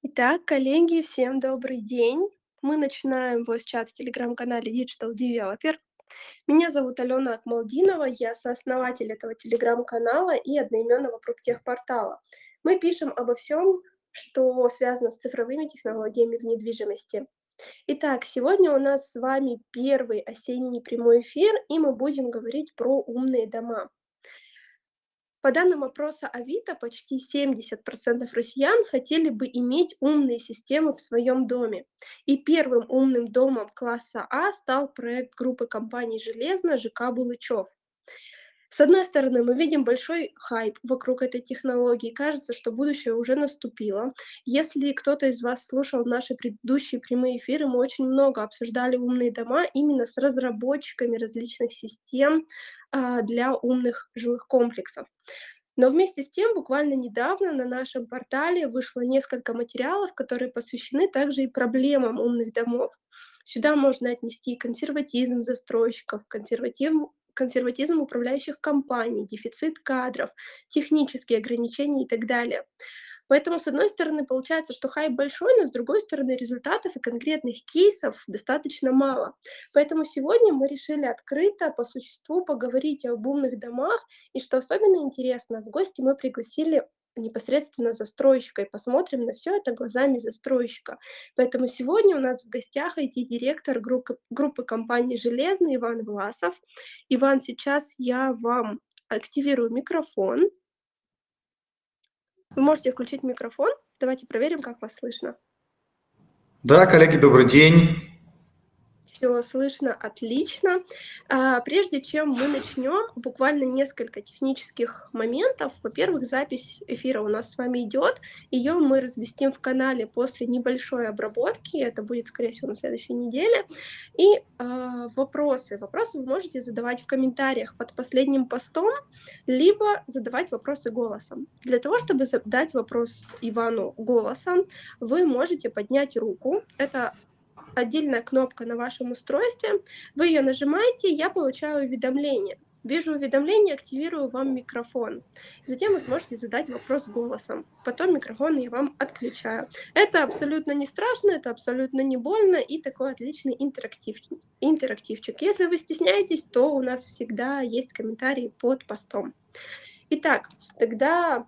Итак, коллеги, всем добрый день. Мы начинаем voice-чат в телеграм-канале Digital Developer. Меня зовут Алена Акмалдинова, я сооснователь этого телеграм-канала и одноименного проптехпортала. Мы пишем обо всем, что связано с цифровыми технологиями в недвижимости. Итак, сегодня у нас с вами первый осенний прямой эфир, и мы будем говорить про умные дома. По данным опроса Авито, почти 70% россиян хотели бы иметь умные системы в своем доме. И первым умным домом класса А стал проект группы компаний «Железно» ЖК «Булычев». С одной стороны, мы видим большой хайп вокруг этой технологии. Кажется, что будущее уже наступило. Если кто-то из вас слушал наши предыдущие прямые эфиры, мы очень много обсуждали умные дома именно с разработчиками различных систем а, для умных жилых комплексов. Но вместе с тем, буквально недавно на нашем портале вышло несколько материалов, которые посвящены также и проблемам умных домов. Сюда можно отнести консерватизм застройщиков, консерватизм, консерватизм управляющих компаний, дефицит кадров, технические ограничения и так далее. Поэтому, с одной стороны, получается, что хайп большой, но с другой стороны, результатов и конкретных кейсов достаточно мало. Поэтому сегодня мы решили открыто, по существу, поговорить об умных домах. И что особенно интересно, в гости мы пригласили непосредственно застройщика и посмотрим на все это глазами застройщика. Поэтому сегодня у нас в гостях IT-директор группы, группы компании «Железный» Иван Власов. Иван, сейчас я вам активирую микрофон. Вы можете включить микрофон. Давайте проверим, как вас слышно. Да, коллеги, добрый день. Все слышно отлично. А, прежде чем мы начнем, буквально несколько технических моментов. Во-первых, запись эфира у нас с вами идет. Ее мы разместим в канале после небольшой обработки. Это будет, скорее всего, на следующей неделе. И а, вопросы. Вопросы вы можете задавать в комментариях под последним постом, либо задавать вопросы голосом. Для того, чтобы задать вопрос Ивану голосом, вы можете поднять руку. Это отдельная кнопка на вашем устройстве, вы ее нажимаете, я получаю уведомление. Вижу уведомление, активирую вам микрофон. Затем вы сможете задать вопрос голосом. Потом микрофон я вам отключаю. Это абсолютно не страшно, это абсолютно не больно и такой отличный интерактив, интерактивчик. Если вы стесняетесь, то у нас всегда есть комментарии под постом. Итак, тогда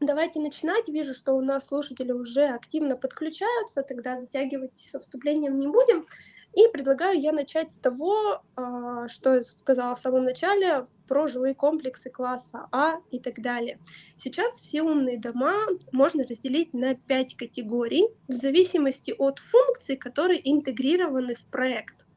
Давайте начинать. Вижу, что у нас слушатели уже активно подключаются, тогда затягивать со вступлением не будем. И предлагаю я начать с того, а, что я сказала в самом начале, про жилые комплексы класса А и так далее. Сейчас все умные дома можно разделить на пять категорий в зависимости от функций, которые интегрированы в проект.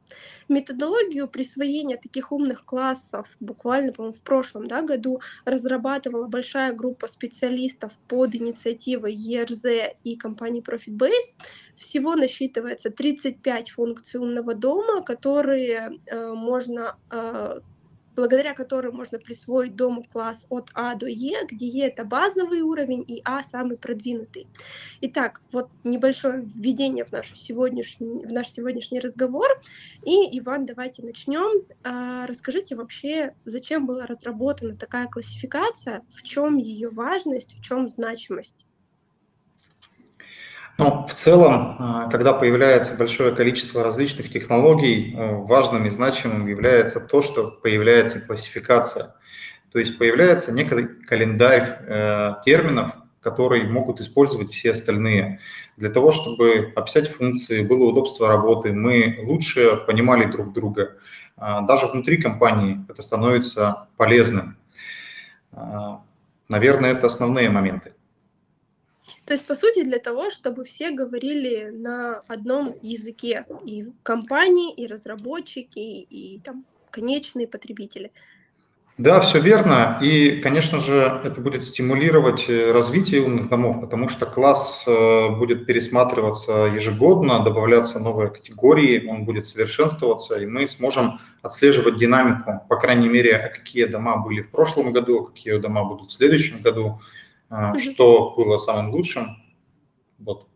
Методологию присвоения таких умных классов буквально, по-моему, в прошлом да, году разрабатывала большая группа специалистов под инициативой ERZ и компании ProfitBase. Всего насчитывается 35 функций умного дома, которые э, можно э, благодаря которым можно присвоить дому класс от А до Е, где Е это базовый уровень и А самый продвинутый. Итак, вот небольшое введение в, нашу сегодняшний, в наш сегодняшний разговор. И, Иван, давайте начнем. А, расскажите вообще, зачем была разработана такая классификация, в чем ее важность, в чем значимость? Ну, в целом, а, когда появляется большое количество различных технологий, э, важным и значимым является то, что появляется классификация. То есть появляется некий календарь э, терминов, которые могут использовать все остальные. Для того, чтобы описать функции, было удобство работы, мы лучше понимали друг друга. А, даже внутри компании это становится полезным. А, наверное, это основные моменты. То есть, по сути, для того, чтобы все говорили на одном языке, и компании, и разработчики, и, там конечные потребители. Да, все верно. И, конечно же, это будет стимулировать э, развитие умных домов, потому что класс э, будет пересматриваться ежегодно, добавляться новые категории, он будет совершенствоваться, и мы сможем отслеживать динамику, по крайней мере, какие дома были в прошлом году, какие дома будут в следующем году, а, что было самым лучшим. Вот.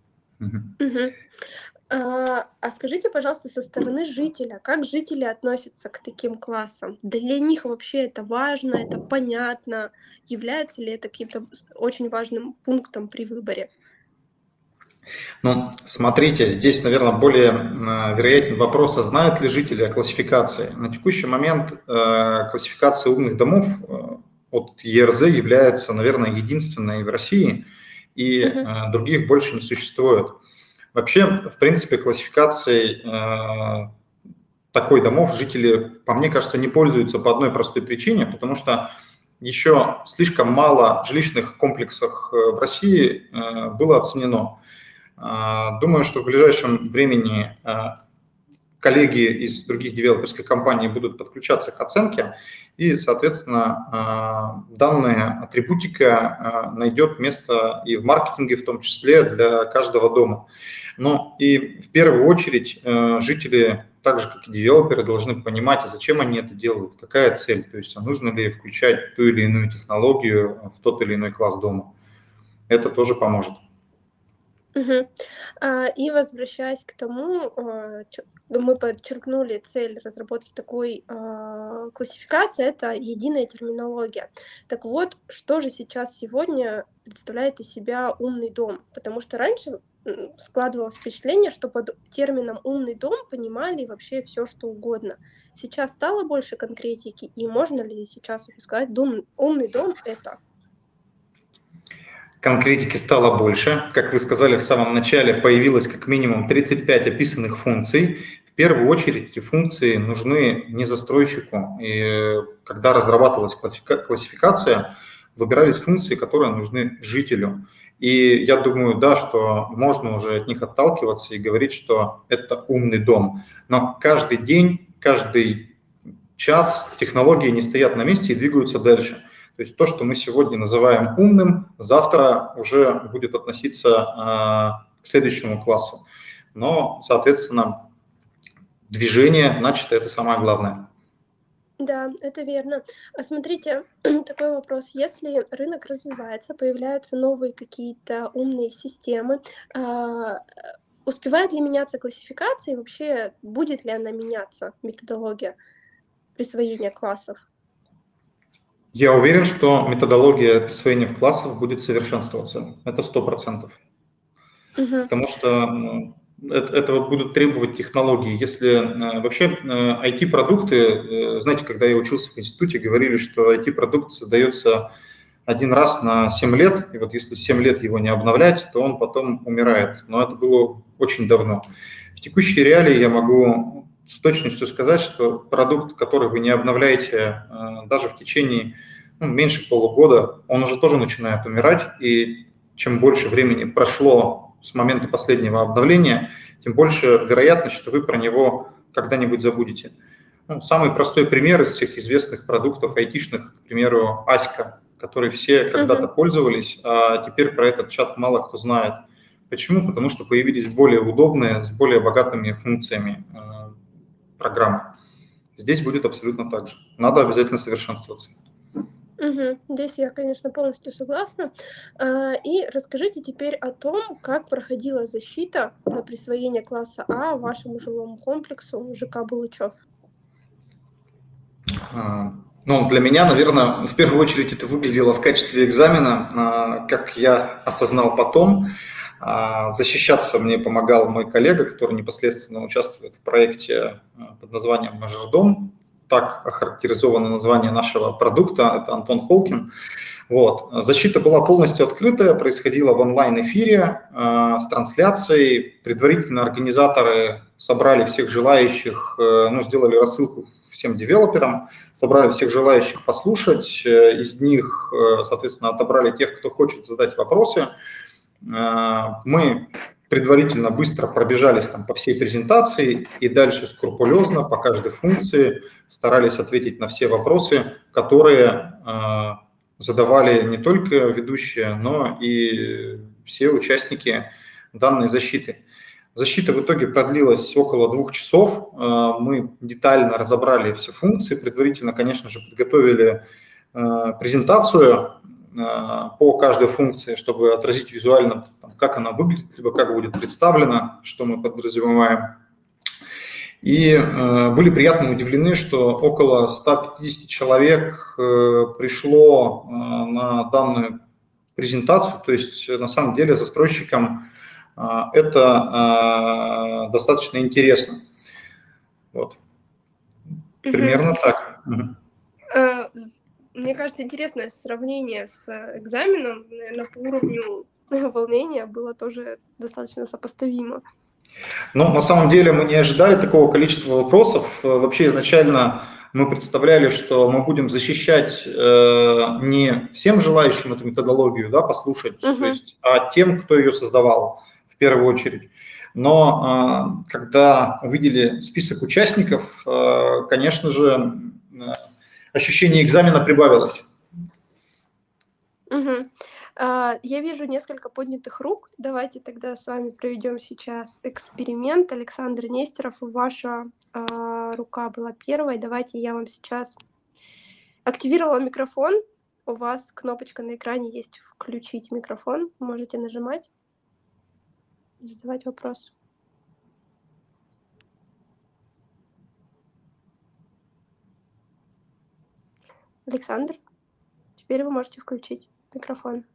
А, а скажите, пожалуйста, со стороны жителя, как жители относятся к таким классам? Для них вообще это важно, это понятно? Является ли это каким-то очень важным пунктом при выборе? Ну, смотрите, здесь, наверное, более э, вероятен вопрос, а знают ли жители о классификации. На текущий момент э, классификация умных домов э, от ЕРЗ является, наверное, единственной в России, и uh-huh. других больше не существует. Вообще, в принципе, классификацией такой домов жители, по мне кажется, не пользуются по одной простой причине, потому что еще слишком мало жилищных комплексов в России было оценено. А, думаю, что в ближайшем времени а, коллеги из других девелоперских компаний будут подключаться к оценке, и, соответственно, а, данная атрибутика найдет место и в маркетинге, в том числе для каждого дома. Ну и в первую очередь жители, так же как и девелоперы, должны понимать, а зачем они это делают, какая цель, то есть нужно ли включать ту или иную технологию в тот или иной класс дома. Это тоже поможет. Угу. И возвращаясь к тому, а, мы подчеркнули цель разработки такой а, классификации, это единая терминология. Так вот, что же сейчас сегодня представляет из себя умный дом? Потому что раньше складывалось впечатление, что под термином умный дом понимали вообще все, что угодно. Сейчас стало больше конкретики, и можно ли сейчас уже сказать, дом, умный дом это? Конкретики стало больше. Как вы сказали в самом начале, появилось как минимум 35 описанных функций. В первую очередь эти функции нужны не застройщику. И когда разрабатывалась классификация, выбирались функции, которые нужны жителю. И я думаю, да, что можно уже от них отталкиваться и говорить, что это умный дом. Но каждый день, каждый час технологии не стоят на месте и двигаются дальше. То есть то, что мы сегодня называем умным, завтра уже будет относиться а, к следующему классу. Но, соответственно, движение, значит, это самое главное. Да, это верно. А смотрите, такой вопрос. Если рынок развивается, появляются новые какие-то умные системы, а, успевает ли меняться классификация и вообще будет ли она меняться, методология присвоения классов? Я уверен, что методология присвоения в классах будет совершенствоваться. Это сто процентов. Угу. Потому что этого будут требовать технологии. Если э, вообще IT-продукты, э, знаете, когда я учился в институте, говорили, что IT-продукт создается один раз на 7 лет, и вот если 7 лет его не обновлять, то он потом умирает. Но это было очень давно. В текущей реалии я могу с точностью сказать, что продукт, который вы не обновляете э, даже в течение ну, меньше полугода, он уже тоже начинает умирать, и чем больше времени прошло с момента последнего обновления, тем больше вероятность, что вы про него когда-нибудь забудете. Ну, самый простой пример из всех известных продуктов айтишных, к примеру, Аська, который все когда-то uh-huh. пользовались, а теперь про этот чат мало кто знает. Почему? Потому что появились более удобные, с более богатыми функциями э, программы. Здесь будет абсолютно так же. Надо обязательно совершенствоваться. Угу. Здесь я, конечно, полностью согласна. А, и расскажите теперь о том, как проходила защита на присвоение класса А вашему жилому комплексу ЖК Булычев. А, ну, для меня, наверное, в первую очередь это выглядело в качестве экзамена, а, как я осознал потом. Защищаться мне помогал мой коллега, который непосредственно участвует в проекте под названием «Мажордом», так охарактеризовано название нашего продукта, это Антон Холкин. Вот. Защита была полностью открытая, происходила в онлайн-эфире э, с трансляцией. Предварительно организаторы собрали всех желающих, э, ну, сделали рассылку всем девелоперам, собрали всех желающих послушать. Э, из них, э, соответственно, отобрали тех, кто хочет задать вопросы. Э, мы предварительно быстро пробежались там по всей презентации и дальше скрупулезно по каждой функции старались ответить на все вопросы, которые э, задавали не только ведущие, но и все участники данной защиты. Защита в итоге продлилась около двух часов. Э, мы детально разобрали все функции, предварительно, конечно же, подготовили презентацию по каждой функции, чтобы отразить визуально, как она выглядит, либо как будет представлена, что мы подразумеваем. И э, были приятно удивлены, что около 150 человек э, пришло на данную презентацию. То есть на самом деле застройщикам это достаточно интересно. Вот. Примерно угу. так. Угу. Мне кажется, интересное сравнение с экзаменом, наверное, по уровню волнения было тоже достаточно сопоставимо. Ну, на самом деле мы не ожидали такого количества вопросов. Вообще изначально мы представляли, что мы будем защищать э, не всем желающим эту методологию, да, послушать, uh-huh. то есть, а тем, кто ее создавал в первую очередь. Но э, когда увидели список участников, э, конечно же, э, ощущение экзамена прибавилось. Угу. Я вижу несколько поднятых рук. Давайте тогда с вами проведем сейчас эксперимент. Александр Нестеров, ваша а, рука была первой. Давайте я вам сейчас активировала микрофон. У вас кнопочка на экране есть «Включить микрофон». Можете нажимать, задавать вопрос. Александр, теперь вы можете включить микрофон.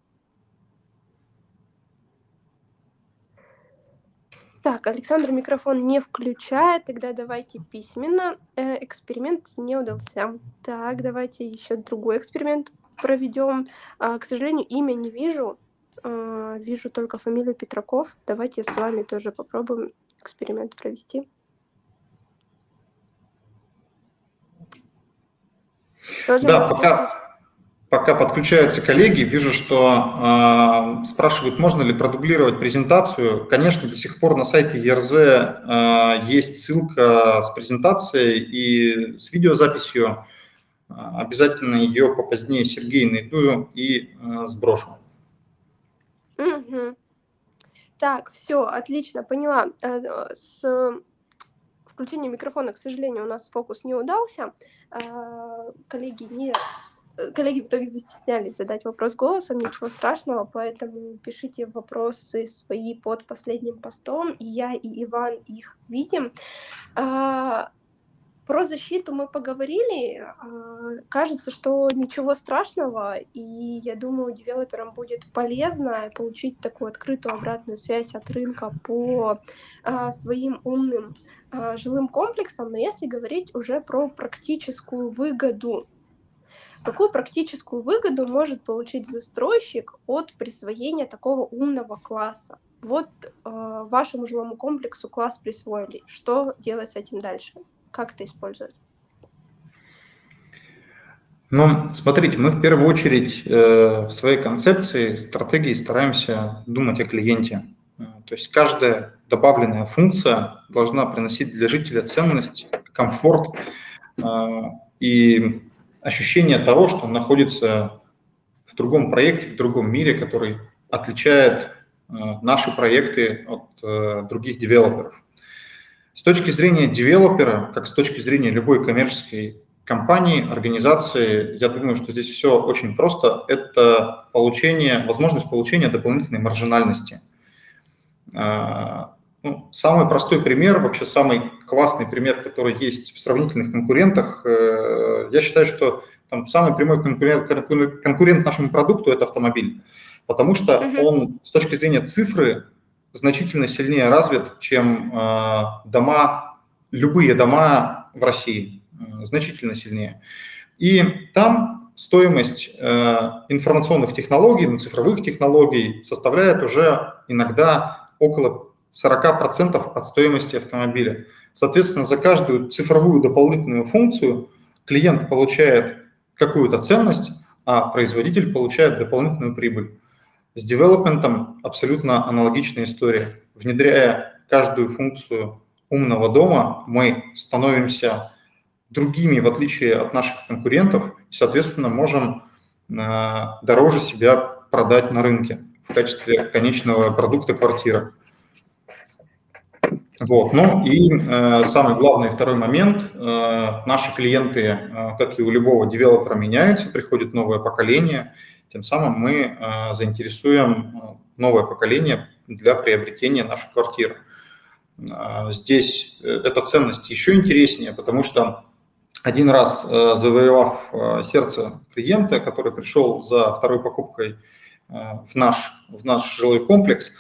Так, Александр микрофон не включает, тогда давайте письменно. Э, эксперимент не удался. Так, давайте еще другой эксперимент проведем. А, к сожалению, имя не вижу. А, вижу только фамилию Петраков. Давайте с вами тоже попробуем эксперимент провести. Тоже да, пока, Пока подключаются коллеги, вижу, что э, спрашивают, можно ли продублировать презентацию. Конечно, до сих пор на сайте ЕРЗ э, есть ссылка с презентацией и с видеозаписью. Э, обязательно ее попозднее Сергей найду и э, сброшу. Угу. Так, все, отлично, поняла. Э, с включением микрофона, к сожалению, у нас фокус не удался. Э, коллеги не коллеги в итоге застеснялись задать вопрос голосом, ничего страшного, поэтому пишите вопросы свои под последним постом, и я, и Иван их видим. А, про защиту мы поговорили. А, кажется, что ничего страшного, и я думаю, девелоперам будет полезно получить такую открытую обратную связь от рынка по а, своим умным жилым комплексам, но если говорить уже про практическую выгоду Какую практическую выгоду может получить застройщик от присвоения такого умного класса? Вот э, вашему жилому комплексу класс присвоили. Что делать с этим дальше? Как это использовать? Ну, смотрите, мы в первую очередь э, в своей концепции, стратегии стараемся думать о клиенте. То есть каждая добавленная функция должна приносить для жителя ценность, комфорт э, и ощущение того, что он находится в другом проекте, в другом мире, который отличает э, наши проекты от э, других девелоперов. С точки зрения девелопера, как с точки зрения любой коммерческой компании, организации, я думаю, что здесь все очень просто. Это получение, возможность получения дополнительной маржинальности. Ну, самый простой пример, вообще самый классный пример, который есть в сравнительных конкурентах, э, я считаю, что там самый прямой конкурент, конкурент нашему продукту – это автомобиль, потому что uh-huh. он с точки зрения цифры значительно сильнее развит, чем э, дома, любые дома в России, э, значительно сильнее. И там стоимость информационных технологий, ну, цифровых технологий составляет уже иногда около 40% от стоимости автомобиля. Соответственно, за каждую цифровую дополнительную функцию клиент получает какую-то ценность, а производитель получает дополнительную прибыль. С девелопментом абсолютно аналогичная история. Внедряя каждую функцию умного дома, мы становимся другими, в отличие от наших конкурентов, и, соответственно, можем э, дороже себя продать на рынке в качестве конечного продукта квартиры. Вот. Ну и э, самый главный второй момент. Э, наши клиенты, э, как и у любого девелопера, меняются, приходит новое поколение. Тем самым мы э, заинтересуем э, новое поколение для приобретения нашей квартиры. Э, здесь э, эта ценность еще интереснее, потому что один раз э, завоевав э, сердце клиента, который пришел за второй покупкой э, в наш, в наш жилой комплекс,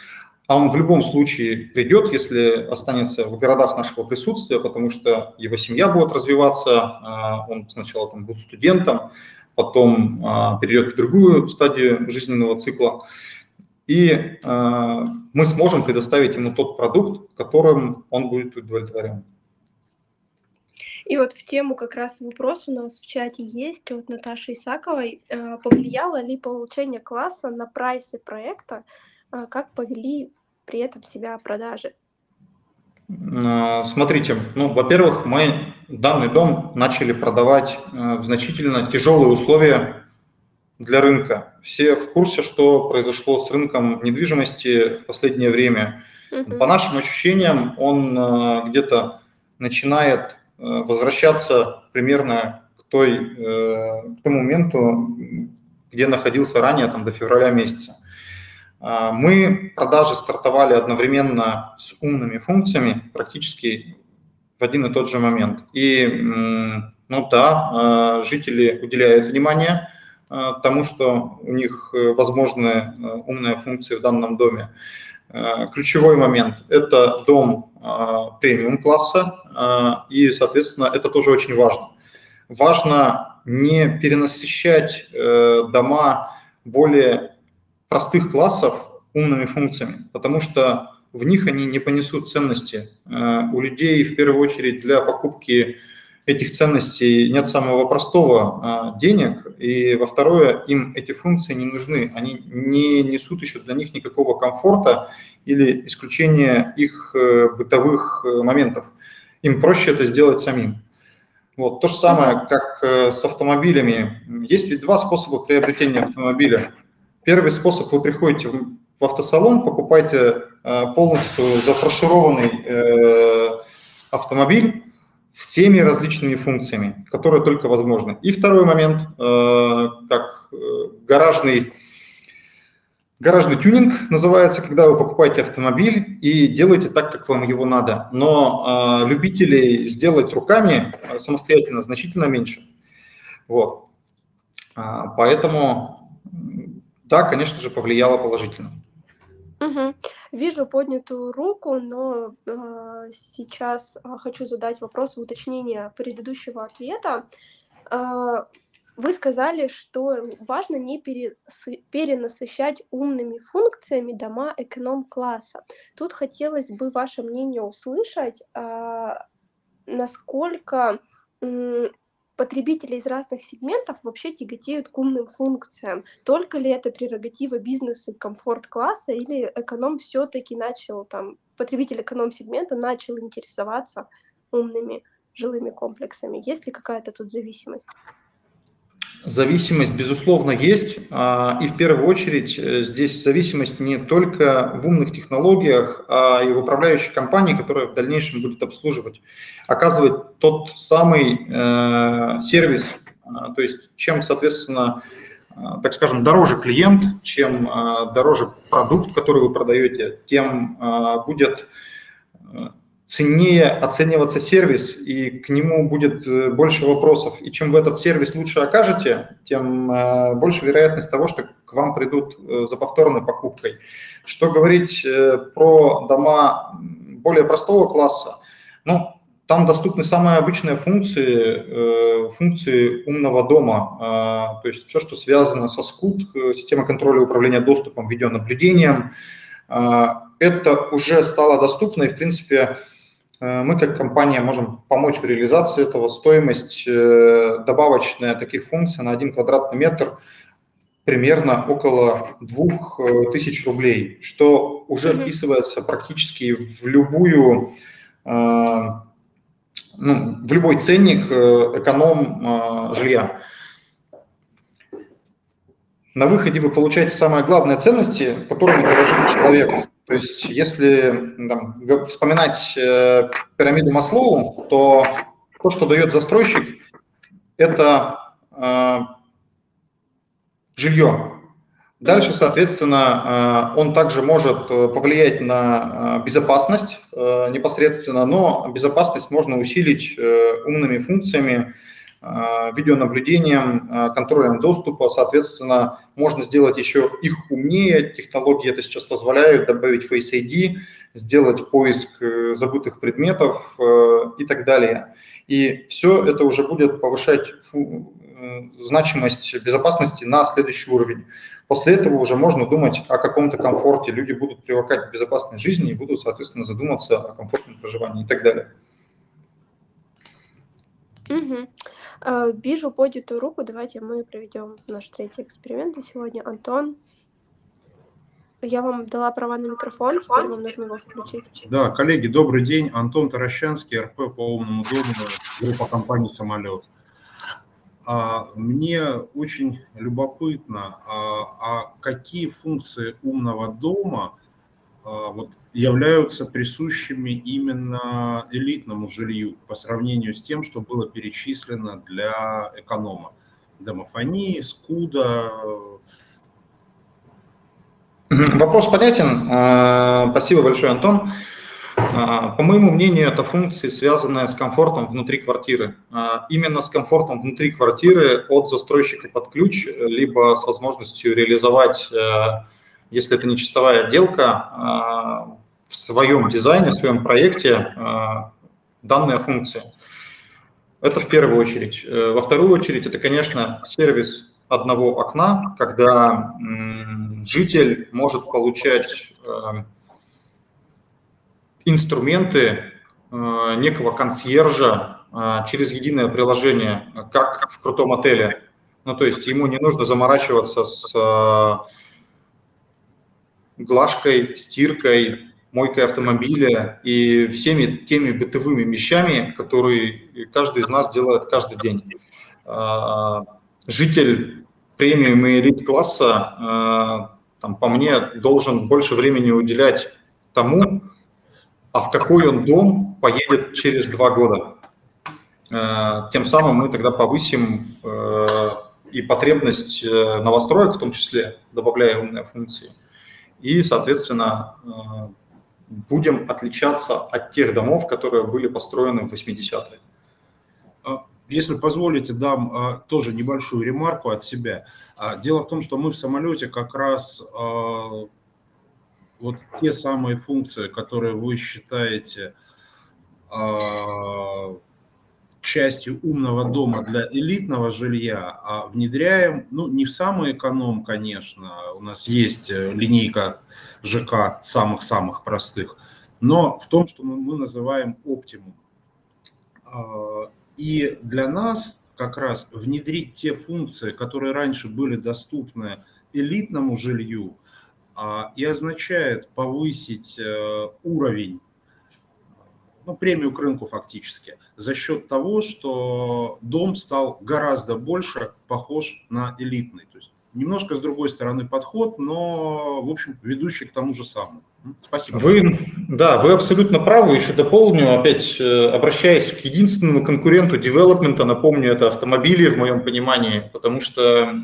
а он в любом случае придет, если останется в городах нашего присутствия, потому что его семья будет развиваться, он сначала там будет студентом, потом перейдет в другую стадию жизненного цикла, и мы сможем предоставить ему тот продукт, которым он будет удовлетворен. И вот в тему как раз вопрос у нас в чате есть от Наташи Исаковой. Э, повлияло ли получение класса на прайсы проекта? Э, как повели при этом себя продажи? Э, смотрите, ну, во-первых, мы данный дом начали продавать в значительно тяжелые условия для рынка. Все в курсе, что произошло с рынком недвижимости в последнее время. Угу. По нашим ощущениям, он где-то начинает Э, возвращаться примерно к, той, э, к тому моменту, где находился ранее, там, до февраля месяца. А, мы продажи стартовали одновременно с умными функциями практически в один и тот же момент. И, ну да, э, жители уделяют внимание тому, что у них возможны умные функции в данном доме. Ключевой момент – это дом премиум класса, а, и, соответственно, это тоже очень важно. Важно не перенасыщать э, дома более простых классов умными функциями, потому что в них они не понесут ценности. Э, у людей, в первую очередь, для покупки этих ценностей нет самого простого а, денег, и во второе, им эти функции не нужны, они не несут еще для них никакого комфорта или исключения их э, бытовых моментов им проще это сделать самим. Вот. То же самое, как э, с автомобилями. Есть ведь два способа приобретения автомобиля. Первый способ, вы приходите в автосалон, покупаете э, полностью зафаршированный э, автомобиль всеми различными функциями, которые только возможны. И второй момент, как гаражный Гаражный тюнинг называется, когда вы покупаете автомобиль и делаете так, как вам его надо. Но э, любителей сделать руками самостоятельно значительно меньше. Вот. А, поэтому, да, конечно же, повлияло положительно. Угу. Вижу поднятую руку, но э, сейчас э, хочу задать вопрос в уточнение предыдущего ответа. Э, вы сказали, что важно не перенасыщать умными функциями дома эконом-класса. Тут хотелось бы ваше мнение услышать, а, насколько потребители из разных сегментов вообще тяготеют к умным функциям. Только ли это прерогатива бизнеса комфорт-класса, или эконом все-таки начал, там, потребитель эконом-сегмента начал интересоваться умными жилыми комплексами? Есть ли какая-то тут зависимость? Зависимость, безусловно, есть. А, и в первую очередь э, здесь зависимость не только в умных технологиях, а и в управляющей компании, которая в дальнейшем будет обслуживать, оказывать тот самый э, сервис. А, то есть чем, соответственно, а, так скажем, дороже клиент, чем дороже продукт, который вы продаете, тем будет ценнее оцениваться сервис, и к нему будет э, больше вопросов. И чем вы этот сервис лучше окажете, тем э, больше вероятность того, что к вам придут э, за повторной покупкой. Что говорить про дома более простого класса? Ну, там доступны самые обычные функции, функции умного дома, то есть все, что связано со СКУТ, система контроля и управления доступом, видеонаблюдением, это уже стало доступно, и, в принципе, мы как компания можем помочь в реализации этого. Стоимость э, добавочная таких функций на один квадратный метр примерно около 2000 э, рублей, что уже вписывается практически в любую ну, в любой ценник эконом жилья. На выходе вы получаете самые главные ценности, которыми дорожит человек. То есть, если там, вспоминать э, пирамиду Маслоу, то то, что дает застройщик, это э, жилье. Дальше, соответственно, э, он также может э, повлиять на э, безопасность непосредственно, но безопасность можно усилить умными функциями, видеонаблюдением, контролем доступа. Соответственно, можно сделать еще их умнее. Технологии это сейчас позволяют добавить Face ID, сделать поиск забытых предметов и так далее. И все это уже будет повышать значимость безопасности на следующий уровень. После этого уже можно думать о каком-то комфорте. Люди будут привыкать к безопасной жизни и будут, соответственно, задуматься о комфортном проживании и так далее. Угу. Вижу поднятую руку. Давайте мы проведем наш третий эксперимент на сегодня. Антон, я вам дала права на микрофон, теперь вам нужно его включить. Да, коллеги, добрый день. Антон Таращанский, РП по умному дому, группа компании «Самолет». А, мне очень любопытно, а, а какие функции умного дома а, вот, являются присущими именно элитному жилью по сравнению с тем, что было перечислено для эконома. Домофонии, скуда. Вопрос понятен. Спасибо большое, Антон. А, по моему мнению, это функции, связанные с комфортом внутри квартиры. А, именно с комфортом внутри квартиры от застройщика под ключ, либо с возможностью реализовать, э, если это не чистовая отделка, а, в своем дизайне, в своем проекте данная функция. Это в первую очередь. Э, во вторую очередь, это, конечно, сервис одного окна, когда житель может получать э, инструменты э, некого консьержа э, через единое приложение, как в крутом отеле. Ну, то есть ему не нужно заморачиваться с э, глажкой, стиркой, мойкой автомобиля и всеми теми бытовыми вещами, которые каждый из нас делает каждый день. Житель премиум и элит класса, там, по мне, должен больше времени уделять тому, а в какой он дом поедет через два года. Э, тем самым мы тогда повысим и потребность э, новостроек, в том числе, добавляя умные функции. И, соответственно, будем отличаться от тех домов, которые были построены в 80-е. А, если позволите, дам тоже небольшую ремарку от себя. А, дело в том, что мы в самолете как раз вот те самые функции, которые вы считаете частью умного дома для элитного жилья, а внедряем, ну, не в самый эконом, конечно, у нас есть э, линейка ЖК самых-самых простых, но в том, что мы называем оптимум. А, и для нас как раз внедрить те функции, которые раньше были доступны элитному жилью, а, и означает повысить э, уровень, ну, премию к рынку фактически, за счет того, что дом стал гораздо больше похож на элитный. То есть немножко с другой стороны подход, но, в общем, ведущий к тому же самому. Спасибо. Вы, да, вы абсолютно правы. Еще дополню, опять э, обращаясь к единственному конкуренту девелопмента, напомню, это автомобили в моем понимании, потому что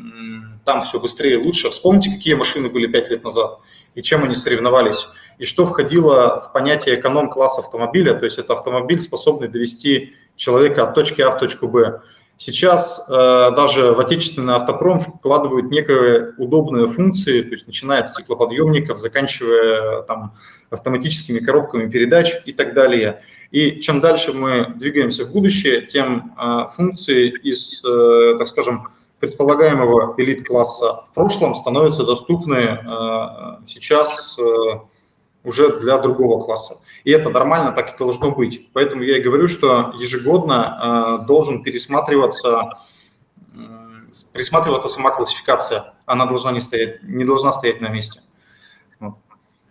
там все быстрее и лучше. Вспомните, какие машины были пять лет назад и чем они соревновались. И что входило в понятие эконом-класс автомобиля, то есть это автомобиль, способный довести человека от точки А в точку Б. Сейчас э, даже в отечественный автопром вкладывают некие удобные функции, то есть начиная от стеклоподъемников, заканчивая там, автоматическими коробками передач и так далее. И чем дальше мы двигаемся в будущее, тем э, функции из, э, так скажем, предполагаемого элит-класса в прошлом становятся доступны э, сейчас э, уже для другого класса. И это нормально, так и должно быть. Поэтому я и говорю, что ежегодно э, должен пересматриваться, пересматриваться сама классификация. Она должна не, стоять, не должна стоять на месте. Вот.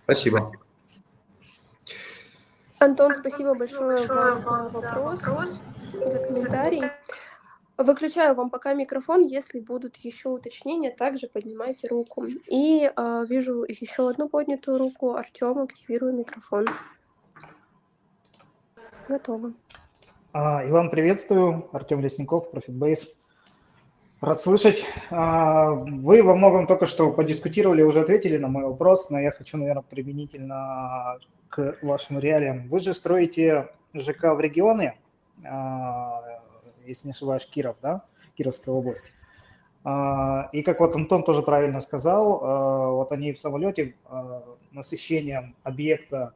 Спасибо. Антон, спасибо большое вам за вопрос, за комментарий. Выключаю вам пока микрофон. Если будут еще уточнения, также поднимайте руку. И э, вижу еще одну поднятую руку. Артем, активирую микрофон. Готово. А, и вам приветствую. Артем Лесников, ProfitBase. Рад слышать. А, вы во многом только что подискутировали, уже ответили на мой вопрос, но я хочу, наверное, применительно к вашим реалиям. Вы же строите ЖК в регионы, а, если не ошибаюсь, Киров, да, Кировская область. А, и как вот Антон тоже правильно сказал, а, вот они в самолете а, насыщением объекта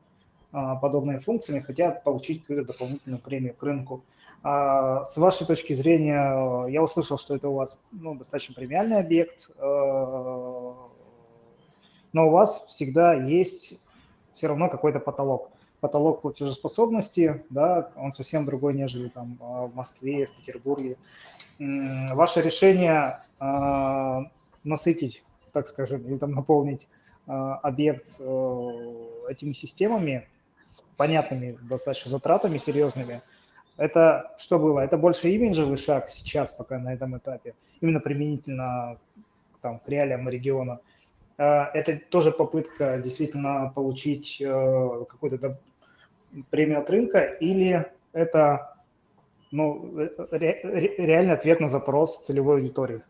подобными функциями хотят получить какую-то дополнительную премию к рынку. С вашей точки зрения, я услышал, что это у вас ну, достаточно премиальный объект, но у вас всегда есть все равно какой-то потолок. Потолок платежеспособности, да, он совсем другой, нежели там в Москве, в Петербурге. Ваше решение а, насытить, так скажем, или там наполнить а, объект э, этими системами с понятными достаточно затратами серьезными, это что было? Это больше имиджевый шаг сейчас пока на этом этапе, именно применительно там, к реалиям региона. А, это тоже попытка действительно получить э, какую-то премию от рынка, или это ну, реальный ответ на запрос целевой аудитории?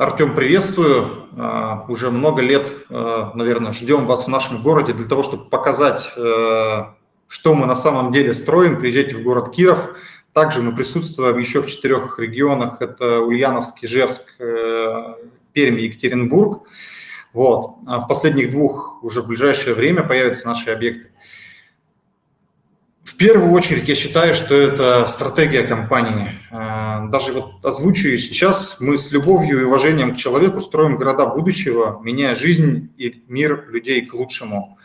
Артем, приветствую. А, уже много лет, а, наверное, ждем вас в нашем городе для того, чтобы показать, а, что мы на самом деле строим. Приезжайте в город Киров. Также мы присутствуем еще в четырех регионах. Это Ульяновск, Ижевск, Пермь, Екатеринбург. Вот. А в последних двух уже в ближайшее время появятся наши объекты. В первую очередь я считаю, что это стратегия компании. А, даже вот озвучу сейчас, мы с любовью и уважением к человеку строим города будущего, меняя жизнь и мир людей к лучшему.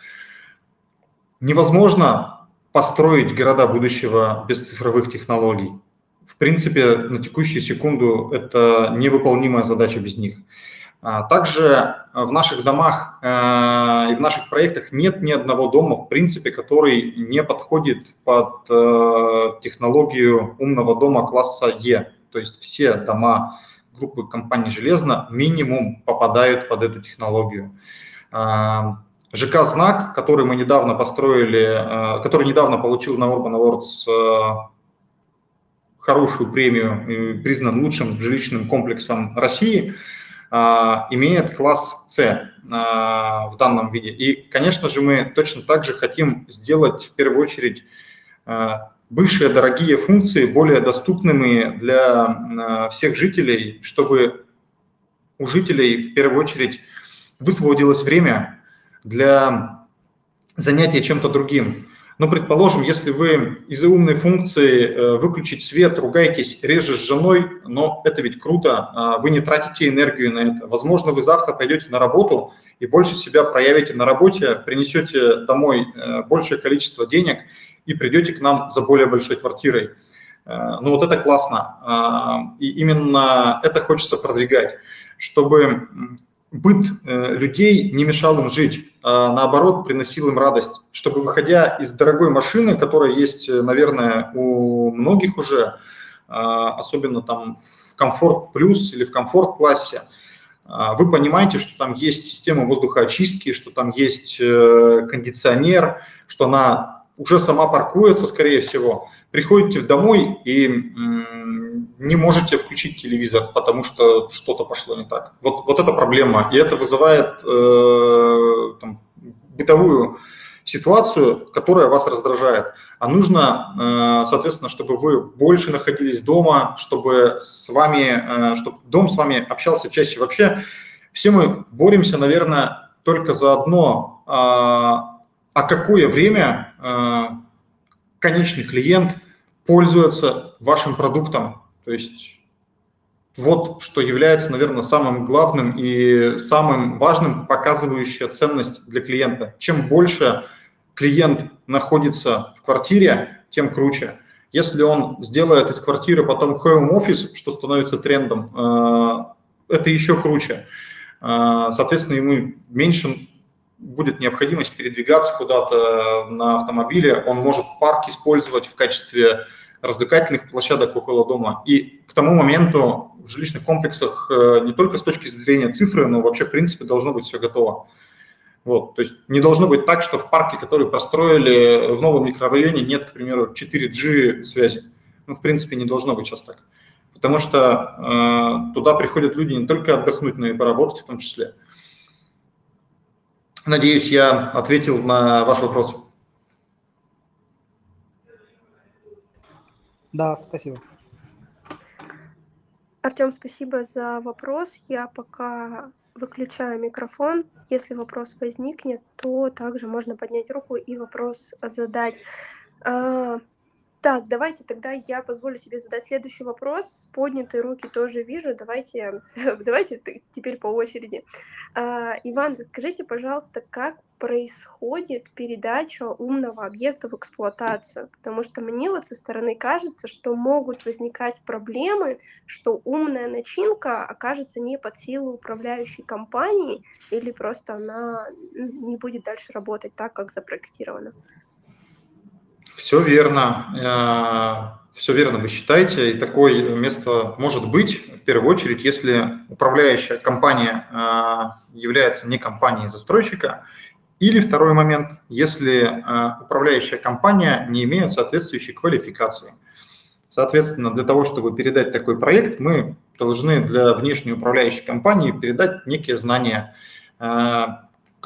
Невозможно построить города будущего без цифровых технологий. В принципе, на текущую секунду это невыполнимая задача без них. А, также в наших домах э, и в наших проектах нет ни одного дома, в принципе, который не подходит под э, технологию умного дома класса Е. То есть все дома группы компании «Железно» минимум попадают под эту технологию. А, ЖК «Знак», который мы недавно построили, э, который недавно получил на Urban Awards хорошую премию, признан лучшим жилищным комплексом России – имеет класс C а, в данном виде. И, конечно же, мы точно так же хотим сделать в первую очередь а, бывшие дорогие функции более доступными для всех жителей, чтобы у жителей в первую очередь высвободилось время для занятия чем-то другим. Но, предположим, если вы из-за умной функции э, выключить свет, ругаетесь реже с женой, но это ведь круто, а вы не тратите энергию на это. Возможно, вы завтра пойдете на работу и больше себя проявите на работе, принесете домой э, большее количество денег и придете к нам за более большой квартирой. Э, ну вот это классно. А, и именно это хочется продвигать, чтобы быт людей не мешал им жить а, наоборот, приносил им радость, чтобы, выходя из дорогой машины, которая есть, наверное, у многих уже, а, особенно там в комфорт плюс или в комфорт классе, а, вы понимаете, что там есть система воздухоочистки, что там есть э, кондиционер, что она уже сама паркуется, скорее всего. Приходите домой и не можете включить телевизор, потому что что-то пошло не так. Вот, вот эта проблема. И это вызывает э, там, бытовую ситуацию, которая вас раздражает. А нужно, э, соответственно, чтобы вы больше находились дома, чтобы с вами, э, чтобы дом с вами общался чаще. Вообще все мы боремся, наверное, только за одно. А, а какое время э, конечный клиент пользуется вашим продуктом? То есть вот что является, наверное, самым главным и самым важным, показывающая ценность для клиента. Чем больше клиент находится в квартире, тем круче. Если он сделает из квартиры потом home office, что становится трендом, э, это еще круче. Э, соответственно, ему меньше будет необходимость передвигаться куда-то на автомобиле, он может парк использовать в качестве развлекательных площадок около дома. И к тому моменту в жилищных комплексах э, не только с точки зрения цифры, но вообще, в принципе, должно быть все готово. Вот, то есть не должно быть так, что в парке, который построили в новом микрорайоне, нет, к примеру, 4G связи. Ну, в принципе, не должно быть сейчас так. Потому что э, туда приходят люди не только отдохнуть, но и поработать в том числе. Надеюсь, я ответил на ваш вопрос. Да, спасибо. Артем, спасибо за вопрос. Я пока выключаю микрофон. Если вопрос возникнет, то также можно поднять руку и вопрос задать. Так, давайте тогда я позволю себе задать следующий вопрос. Поднятые руки тоже вижу. Давайте, давайте теперь по очереди. А, Иван, расскажите, пожалуйста, как происходит передача умного объекта в эксплуатацию? Потому что мне вот со стороны кажется, что могут возникать проблемы, что умная начинка окажется не под силу управляющей компании или просто она не будет дальше работать так, как запроектировано. Все верно. Э, Все верно вы считаете. И такое место может быть, в первую очередь, если управляющая компания э, является не компанией застройщика, или второй момент, если э, управляющая компания не имеет соответствующей квалификации. Соответственно, для того, чтобы передать такой проект, мы должны для внешней управляющей компании передать некие знания,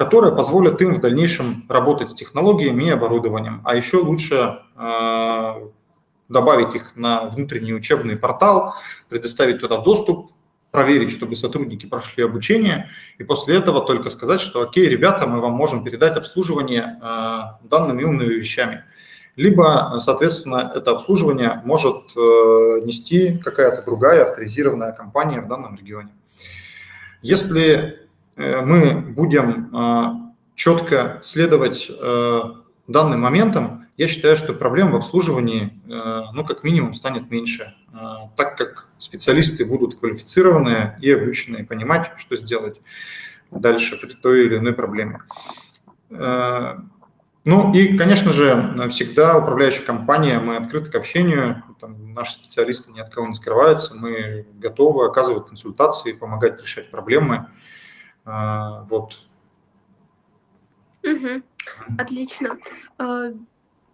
которые позволят им в дальнейшем работать с технологиями и оборудованием. А еще лучше э, добавить их на внутренний учебный портал, предоставить туда доступ, проверить, чтобы сотрудники прошли обучение, и после этого только сказать, что окей, ребята, мы вам можем передать обслуживание э, данными умными вещами. Либо, соответственно, это обслуживание может э, нести какая-то другая авторизированная компания в данном регионе. Если мы будем э, четко следовать э, данным моментам, я считаю, что проблем в обслуживании, ну, как минимум, станет меньше, так как специалисты будут квалифицированные и обученные понимать, что сделать дальше при той или иной проблеме. Ну и, конечно же, всегда управляющая компания, мы открыты к общению, там, наши специалисты ни от кого не скрываются, мы готовы оказывать консультации, помогать решать проблемы. А, вот. Угу. Отлично. А,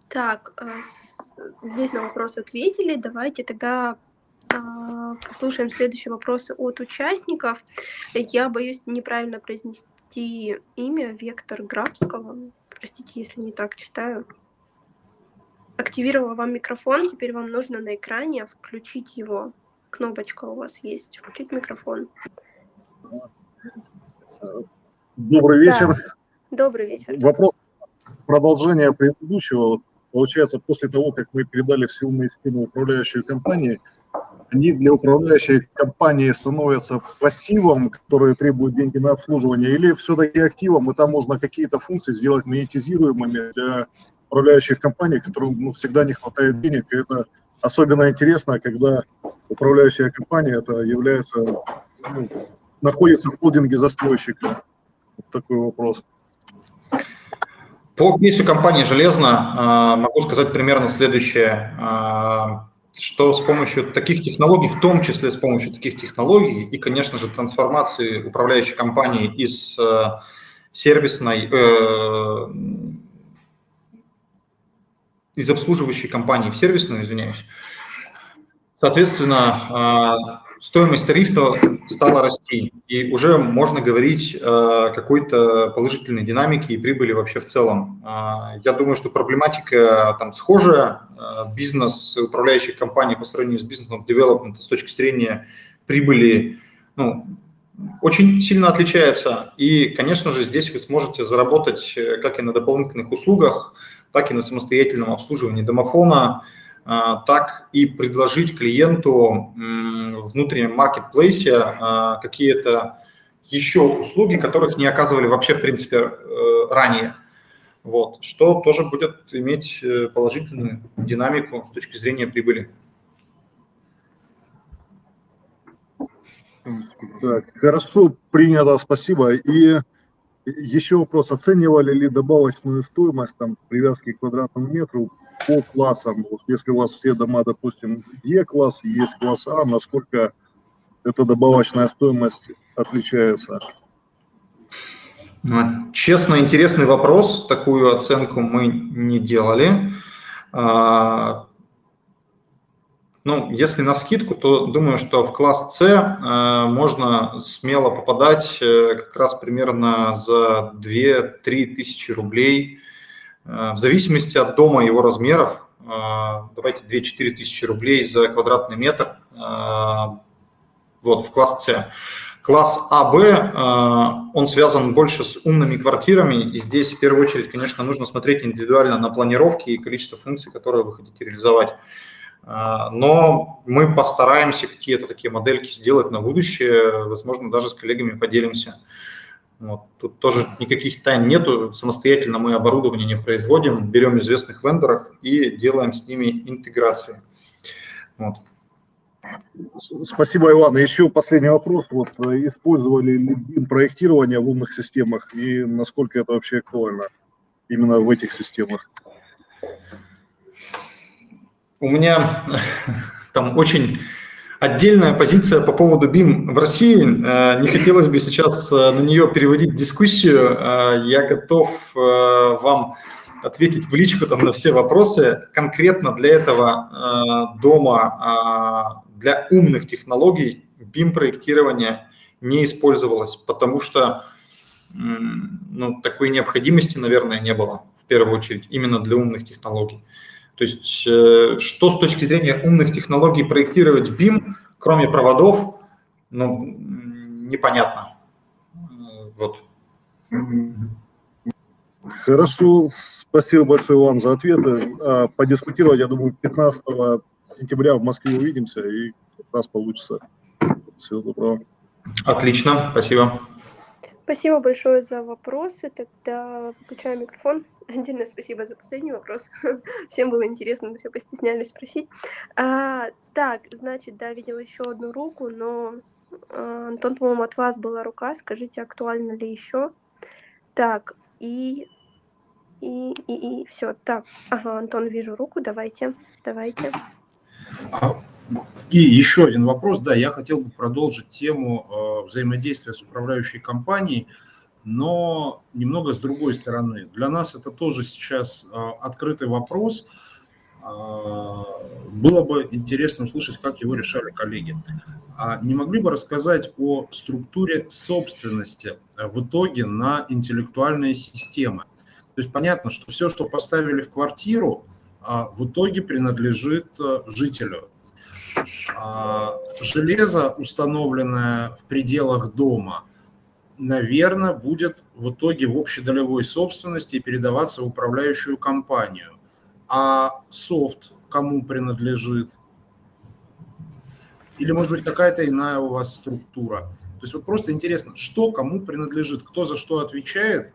так, а, здесь на вопрос ответили. Давайте тогда послушаем следующие вопросы от участников. Я боюсь неправильно произнести имя Вектор Грабского. Простите, если не так читаю. Активировала вам микрофон, теперь вам нужно на экране включить его. Кнопочка у вас есть. Включить микрофон. Добрый вечер. Да. Добрый вечер. Вопрос продолжения предыдущего. Получается, после того, как мы передали все умные системы управляющей компании, они для управляющей компании становятся пассивом, который требует деньги на обслуживание, или все-таки активом, и там можно какие-то функции сделать монетизируемыми для управляющих компаний, которым ну, всегда не хватает денег. И это особенно интересно, когда управляющая компания это является ну, находится в холдинге застройщика? Вот такой вопрос. По кейсу компании «Железно» а, могу сказать примерно следующее, а, что с помощью таких технологий, в том числе с помощью таких технологий и, конечно же, трансформации управляющей компании из а, сервисной, э, из обслуживающей компании в сервисную, извиняюсь, соответственно, стоимость тарифа стала расти, и уже можно говорить о какой-то положительной динамике и прибыли вообще в целом. А, я думаю, что проблематика там схожая. Бизнес управляющих компаний по сравнению с бизнесом девелопмента с точки зрения прибыли ну, очень сильно отличается. И, конечно же, здесь вы сможете заработать э, как и на дополнительных услугах, так и на самостоятельном обслуживании домофона, так и предложить клиенту в внутреннем маркетплейсе а, какие-то еще услуги, которых не оказывали вообще, в принципе, э, ранее. Вот, что тоже будет иметь э, положительную динамику с точки зрения прибыли. Так, хорошо, принято, спасибо. И еще вопрос, оценивали ли добавочную стоимость там, привязки к квадратному метру по классам. Если у вас все дома, допустим, Е-класс, есть класс А, насколько эта добавочная стоимость отличается? Честно, интересный вопрос. Такую оценку мы не делали. А, ну, если на скидку, то думаю, что в класс С э, можно смело попадать э, как раз примерно за 2-3 тысячи рублей в зависимости от дома, его размеров, э, давайте 2-4 тысячи рублей за квадратный метр, вот, в класс С. Класс АБ, он связан больше с умными квартирами, и здесь в первую очередь, конечно, нужно смотреть индивидуально на планировки и количество функций, которые вы хотите реализовать. Но мы постараемся какие-то такие модельки сделать на будущее, возможно, даже с коллегами поделимся. Вот. Тут тоже никаких тайн нету, самостоятельно мы оборудование не производим, берем известных вендоров и делаем с ними интеграции. Вот. Спасибо, Иван. Еще последний вопрос. Вот, э, использовали ли проектирование в умных системах и насколько это вообще актуально именно в этих системах? У меня там очень отдельная позиция по поводу BIM в России. Э, не хотелось бы сейчас э, на нее переводить дискуссию. Я готов вам ответить в личку там на все вопросы. Конкретно для этого дома для умных технологий BIM-проектирование не использовалось, потому что ну, такой необходимости, наверное, не было в первую очередь именно для умных технологий. То есть э, что с точки зрения умных технологий проектировать BIM, кроме проводов, ну, непонятно. Вот. Хорошо, спасибо большое вам за ответы. А, подискутировать, я думаю, 15 сентября в Москве увидимся, и как раз получится. Всего доброго. Отлично, спасибо. Спасибо большое за вопросы. Тогда выключаю микрофон. Отдельное спасибо за последний вопрос. Всем было интересно, но все постеснялись спросить. А, так, значит, да, видела еще одну руку, но а, Антон, по-моему, от вас была рука. Скажите, актуально ли еще? Так, и и, и, и все. Так, ага, Антон, вижу руку. Давайте, давайте. А, и еще один вопрос, да, я хотел бы продолжить тему э, взаимодействия с управляющей компанией, но немного с другой стороны. Для нас это тоже сейчас э, открытый вопрос. Э, было бы интересно услышать, как его решали коллеги. А не могли бы рассказать о структуре собственности в итоге на интеллектуальные системы? То есть понятно, что все, что поставили в квартиру, а, в итоге принадлежит э, жителю. А, железо, установленное в пределах дома, наверное, будет в итоге в общедолевой собственности и передаваться в управляющую компанию. А софт кому принадлежит? Или, может быть, какая-то иная у вас структура? То есть вот просто интересно, что кому принадлежит, кто за что отвечает,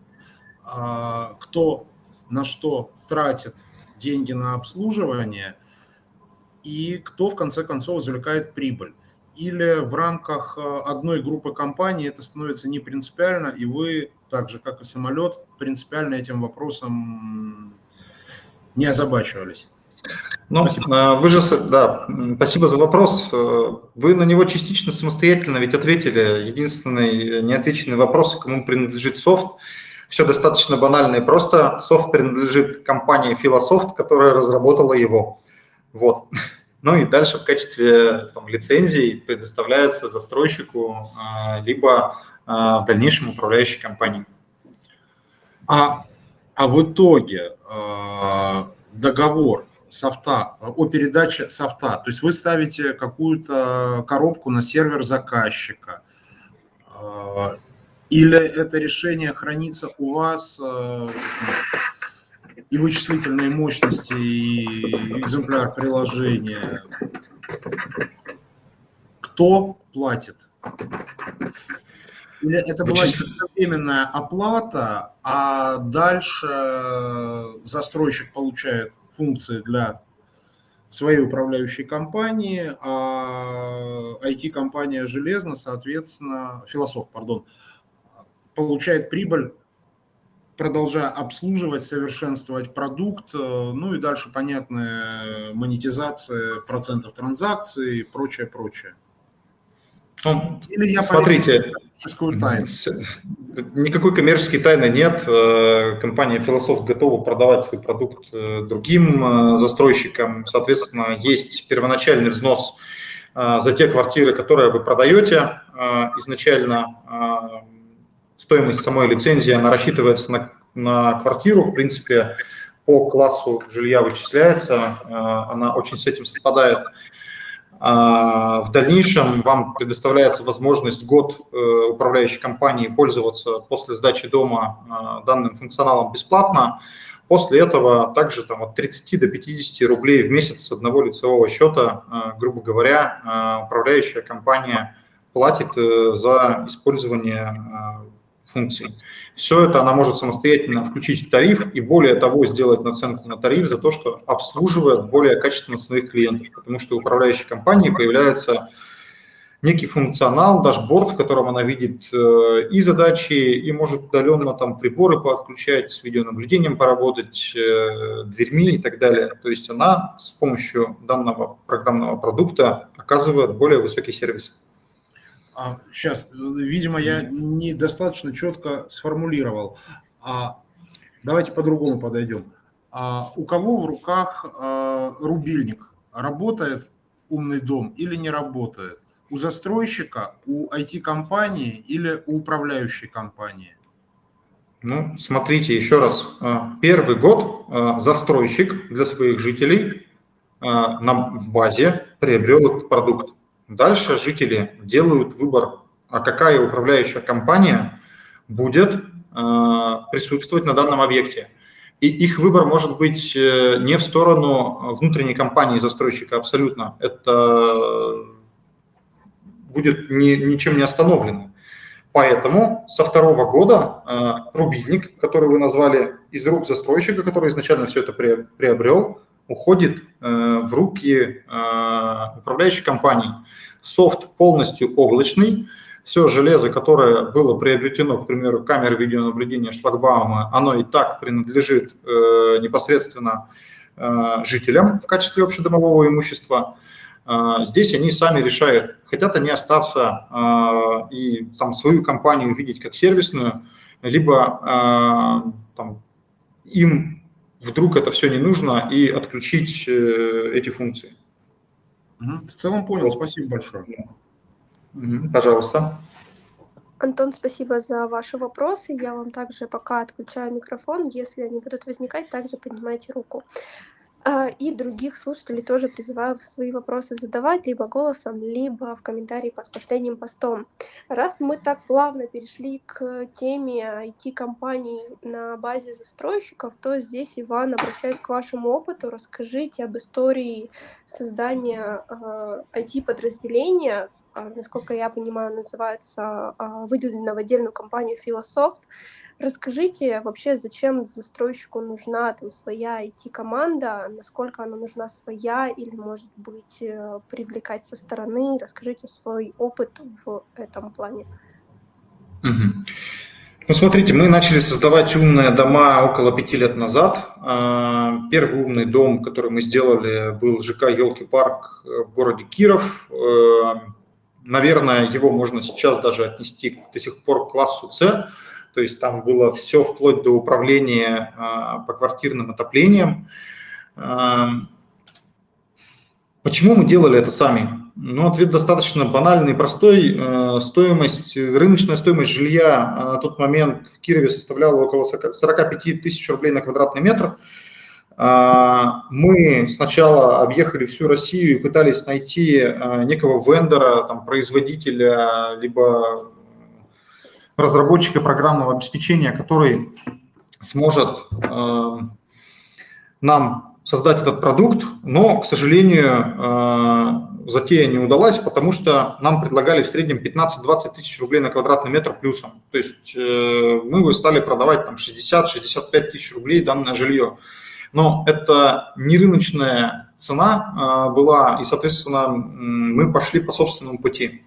а, кто на что тратит деньги на обслуживание и кто в конце концов извлекает прибыль. Или в рамках э, одной группы компаний это становится не принципиально, и вы, так же как и самолет, принципиально этим вопросом не озабачивались. Ну, спасибо. вы же, да, спасибо за вопрос. Вы на него частично самостоятельно ведь ответили. Единственный неотвеченный вопрос, кому принадлежит софт – все достаточно банально и просто. Софт принадлежит компании Filosoft, которая разработала его. Вот. Ну и дальше в качестве там, лицензии предоставляется застройщику, а, либо а, в дальнейшем управляющей компании. А, а в итоге а, договор софта, о передаче софта, то есть вы ставите какую-то коробку на сервер заказчика, или это решение хранится у вас и вычислительные мощности, и экземпляр приложения? Кто платит? Или это была временная оплата, а дальше застройщик получает функции для своей управляющей компании, а IT-компания «Железно», соответственно, «Философ», пардон, получает прибыль, продолжая обслуживать, совершенствовать продукт, э, ну и дальше, понятная монетизация процентов транзакций и прочее, прочее. Ну, Или я смотрите, тайну. никакой коммерческой тайны нет. Э, компания Философ готова продавать свой продукт э, другим застройщикам. Соответственно, есть первоначальный взнос за те квартиры, которые вы продаете изначально стоимость самой лицензии, она рассчитывается на, на квартиру, в принципе, по классу жилья вычисляется, она очень с этим совпадает. А, в дальнейшем вам предоставляется возможность год э, управляющей компании пользоваться после сдачи дома а, данным функционалом бесплатно. После этого также там, от 30 до 50 рублей в месяц с одного лицевого счета, грубо говоря, управляющая компания платит э, за использование функций. Все это она может самостоятельно включить в тариф и более того сделать наценку на тариф за то, что обслуживает более качественно своих клиентов, потому что у управляющей компании появляется некий функционал, дашборд, в котором она видит э, и задачи, и может удаленно там приборы подключать, с видеонаблюдением поработать, э, дверьми и так далее. То есть она с помощью данного программного продукта оказывает более высокий сервис. А, сейчас, видимо, я недостаточно четко сформулировал. А, давайте по-другому подойдем. А, у кого в руках а, рубильник? Работает умный дом или не работает? У застройщика, у IT-компании или у управляющей компании? Ну, смотрите еще раз. А, первый год а, застройщик для своих жителей а, нам в базе приобрел этот продукт. Дальше жители делают выбор, а какая управляющая компания будет э, присутствовать на данном объекте. И их выбор может быть э, не в сторону внутренней компании застройщика абсолютно. Это будет ни, ничем не остановлено. Поэтому со второго года э, рубильник, который вы назвали из рук застройщика, который изначально все это приобрел, уходит э, в руки э, управляющей компании. Софт полностью облачный, все железо, которое было приобретено, к примеру, камеры видеонаблюдения шлагбаума, оно и так принадлежит э, непосредственно жителям в качестве общедомового имущества. Здесь они сами решают, хотят они остаться и там, свою компанию видеть как сервисную, либо там, им вдруг это все не нужно, и отключить э, эти функции. В целом понял, спасибо большое. Пожалуйста. Антон, спасибо за ваши вопросы. Я вам также пока отключаю микрофон. Если они будут возникать, также поднимайте руку. А, и других слушателей тоже призываю свои вопросы задавать либо голосом, либо в комментарии под последним постом. Раз мы так плавно перешли к теме IT-компаний на базе застройщиков, то здесь, Иван, обращаюсь к вашему опыту. Расскажите об истории создания IT-подразделения, а, насколько я понимаю, называется а, выделена в отдельную компанию Philosopht. Расскажите вообще, зачем застройщику нужна там своя IT-команда, насколько она нужна своя или, может быть, э, привлекать со стороны. Расскажите свой опыт в этом плане. Угу. Ну, смотрите, мы начали создавать умные дома около пяти лет назад. А, первый умный дом, который мы сделали, был ЖК «Елки парк» в городе Киров. Наверное, его можно сейчас даже отнести до сих пор к классу «С», то есть там было все вплоть до управления а, по квартирным отоплением. А, почему мы делали это сами? Ну, ответ достаточно банальный и простой. А, стоимость, рыночная стоимость жилья на тот момент в Кирове составляла около 45 тысяч рублей на квадратный метр. Мы сначала объехали всю Россию и пытались найти некого вендора, там, производителя, либо разработчика программного обеспечения, который сможет э, нам создать этот продукт, но, к сожалению, затея не удалась, потому что нам предлагали в среднем 15-20 тысяч рублей на квадратный метр плюсом. То есть э, мы стали продавать там 60-65 тысяч рублей данное жилье. Но это не рыночная цена э, была, и, соответственно, мы пошли по собственному пути.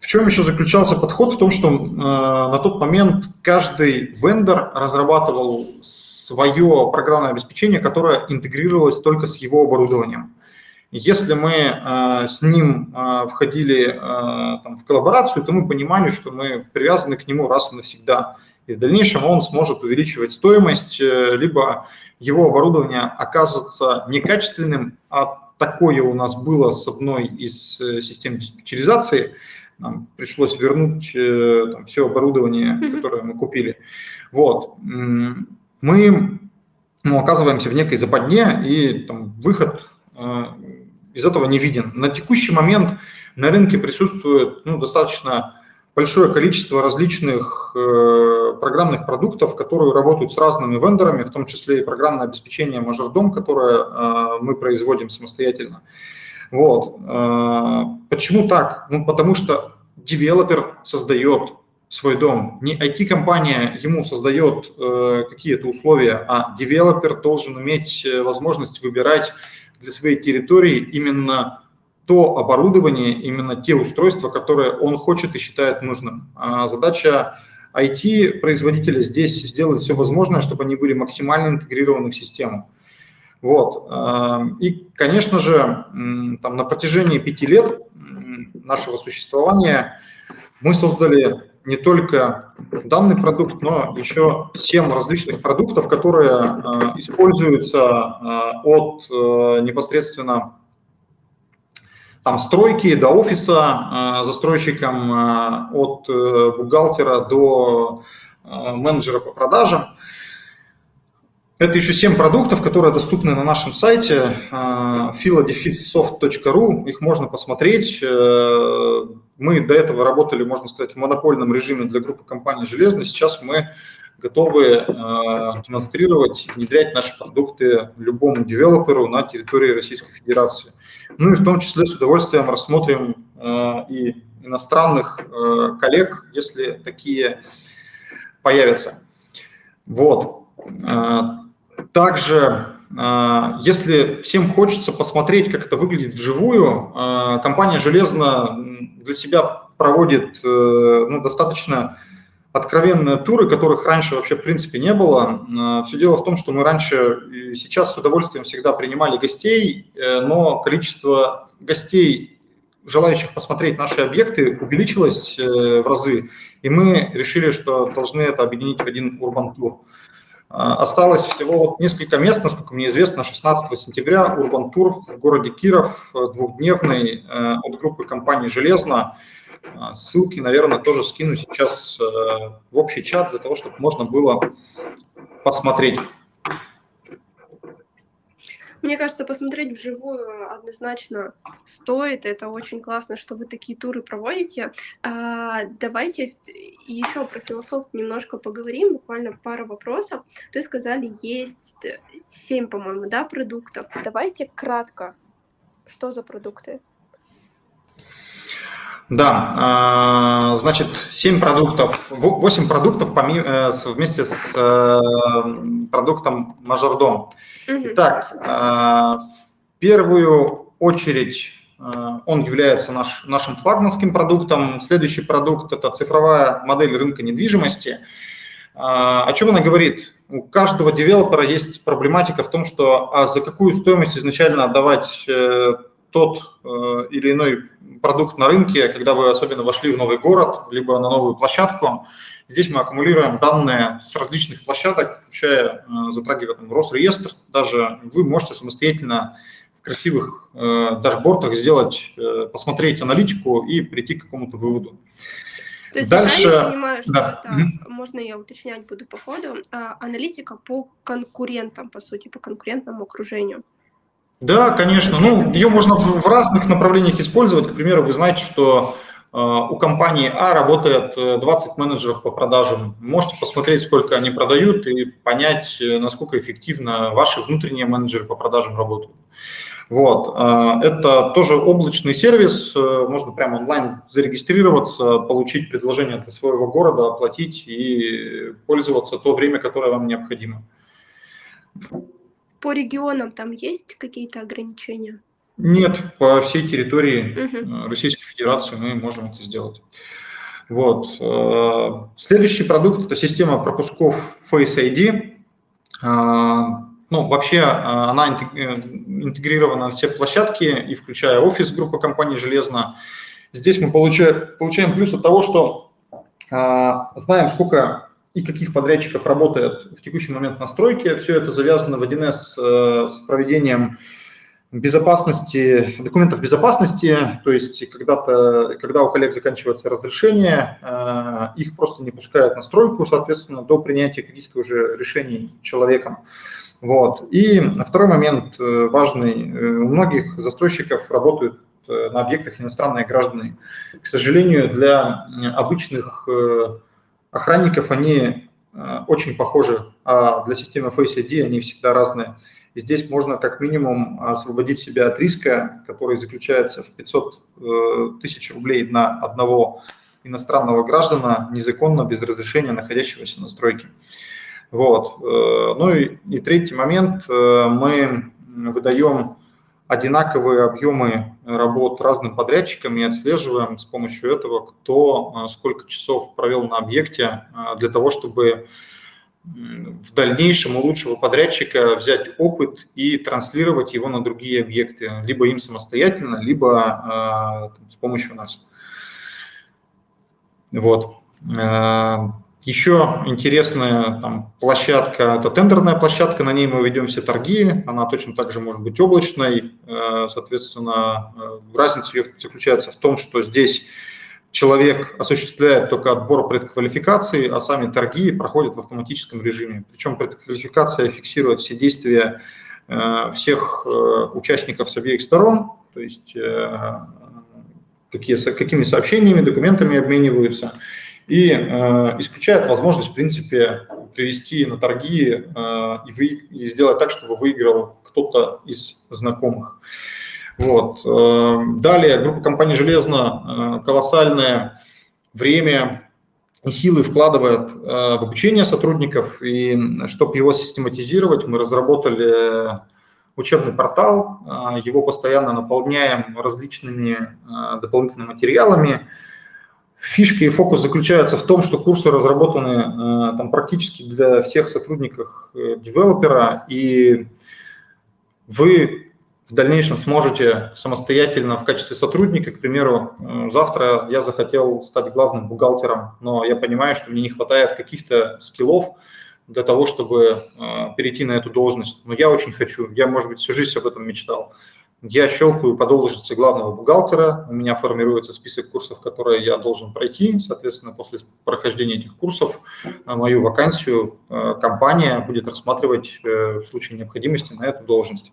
В чем еще заключался подход? В том, что э, на тот момент каждый вендор разрабатывал свое программное обеспечение, которое интегрировалось только с его оборудованием. Если мы э, с ним э, входили э, там, в коллаборацию, то мы понимали, что мы привязаны к нему раз и навсегда. И в дальнейшем он сможет увеличивать стоимость, э, либо его оборудование окажется некачественным, а такое у нас было с одной из э, систем диспетчеризации – нам пришлось вернуть э, там, все оборудование, которое мы купили. Вот. Мы ну, оказываемся в некой западне, и там, выход э, из этого не виден. На текущий момент на рынке присутствует ну, достаточно большое количество различных э, программных продуктов, которые работают с разными вендорами, в том числе и программное обеспечение Majordom, которое э, мы производим самостоятельно. Вот. Э, почему так? Ну, потому что девелопер создает свой дом. Не IT-компания ему создает э, какие-то условия, а девелопер должен иметь возможность выбирать для своей территории именно то оборудование, именно те устройства, которые он хочет и считает нужным. А задача IT-производителя здесь сделать все возможное, чтобы они были максимально интегрированы в систему. Вот. А, и, конечно же, там, на протяжении пяти лет нашего существования мы создали не только данный продукт, но еще семь различных продуктов, которые а, используются от э, непосредственно там стройки до офиса э, застройщиком, э, от э, бухгалтера до менеджера по продажам. Это еще семь продуктов, которые доступны на нашем сайте philodefissoft.ru. Их можно посмотреть. Мы до этого работали, можно сказать, в монопольном режиме для группы компании «Железный». Сейчас мы готовы демонстрировать, внедрять наши продукты любому девелоперу на территории Российской Федерации – ну и в том числе с удовольствием рассмотрим э, и иностранных э, коллег, если такие появятся. Вот. Э, также, если всем хочется посмотреть, как это выглядит вживую, компания «Железно» для себя проводит ну, достаточно откровенные туры, которых раньше вообще в принципе не было. Э, Все дело в том, что мы раньше и сейчас с удовольствием всегда принимали гостей, э, но количество гостей, желающих посмотреть наши объекты, увеличилось э, в разы, и мы решили, что должны это объединить в один урбан тур. Осталось всего вот несколько мест, насколько мне известно, 16 сентября урбан тур в городе Киров, двухдневный, от группы компании «Железно». А, ссылки, наверное, тоже скину сейчас э, в общий чат для того, чтобы можно было посмотреть. Мне кажется, посмотреть вживую однозначно стоит. Это очень классно, что вы такие туры проводите. А, давайте еще про философ немножко поговорим, буквально пару вопросов. Ты сказали, есть семь, по-моему, да, продуктов. Давайте кратко. Что за продукты? Да, а, значит, 7 продуктов, 8 продуктов э, вместе с э, продуктом Мажордом. Итак, а, в первую очередь а, он является наш, нашим флагманским продуктом. Следующий продукт – это цифровая модель рынка недвижимости. О чем она говорит? У каждого девелопера есть проблематика в том, что а за какую стоимость изначально отдавать э, тот или иной продукт на рынке, когда вы особенно вошли в новый город, либо на новую площадку. Здесь мы аккумулируем данные с различных площадок, включая, э, затрагивая там, Росреестр. Даже вы можете самостоятельно в красивых э, дашбортах сделать, э, посмотреть аналитику и прийти к какому-то выводу. То есть Дальше... я понимаю, что да. это, mm-hmm. можно я уточнять буду по ходу, а, аналитика по конкурентам, по сути, по конкурентному окружению. Да, конечно. Ну, ее можно в разных направлениях использовать. К примеру, вы знаете, что э, у компании А работает 20 э, менеджеров по продажам. Можете посмотреть, сколько они продают и понять, э, насколько эффективно ваши внутренние менеджеры по продажам работают. Вот. Это тоже облачный сервис, можно прямо онлайн зарегистрироваться, получить предложение для своего города, оплатить и пользоваться то время, которое вам необходимо. По регионам там есть какие-то ограничения? Нет, по всей территории угу. Российской Федерации мы можем это сделать. Вот. Э, следующий продукт – это система пропусков Face ID. Э, ну, вообще она интегрирована на все площадки, и включая офис группы компании «Железно». Здесь мы получаем, получаем плюс от того, что знаем, сколько и каких подрядчиков работает в текущий момент на стройке. Все это завязано в 1С э, с проведением безопасности, документов безопасности, то есть когда-то, когда у коллег заканчивается разрешение, э, их просто не пускают на стройку, соответственно, до принятия каких-то уже решений человеком. Вот. И второй момент важный. У многих застройщиков работают на объектах иностранные граждане. К сожалению, для обычных охранников они очень похожи, а для системы Face ID они всегда разные. И здесь можно как минимум освободить себя от риска, который заключается в 500 э, тысяч рублей на одного иностранного граждана, незаконно, без разрешения находящегося на стройке. Вот. Э, ну и, и третий момент. Э, мы выдаем одинаковые объемы работ разным подрядчикам и отслеживаем с помощью этого, кто сколько часов провел на объекте для того, чтобы в дальнейшем у лучшего подрядчика взять опыт и транслировать его на другие объекты, либо им самостоятельно, либо э, с помощью нас. Вот. Э, еще интересная там, площадка, это тендерная площадка, на ней мы ведем все торги, она точно так же может быть облачной, э, соответственно, разница ее заключается в том, что здесь человек осуществляет только отбор предквалификации, а сами торги проходят в автоматическом режиме. Причем предквалификация фиксирует все действия э, всех э, участников с обеих сторон, то есть э, какие, какими сообщениями, документами обмениваются, и исключает возможность, в принципе, привести на торги и, вы, и сделать так, чтобы выиграл кто-то из знакомых. Вот. Эм, далее группа компаний «Железно» э, колоссальное время и силы вкладывает э, в обучение сотрудников, и чтобы его систематизировать, мы разработали учебный портал, э, его постоянно наполняем различными дополнительными материалами. Фишка и фокус заключается в том, что курсы разработаны там практически для всех сотрудников девелопера, и вы в дальнейшем сможете самостоятельно в качестве сотрудника, к примеру, э, завтра я захотел стать главным бухгалтером, но я понимаю, что мне не хватает каких-то скиллов для того, чтобы э, перейти на эту должность. Но я очень хочу, я, может быть, всю жизнь об этом мечтал. Я щелкаю по должности главного бухгалтера, у меня формируется список курсов, которые я должен пройти. Соответственно, после прохождения этих курсов э, мою вакансию компания будет рассматривать в случае необходимости на эту должность.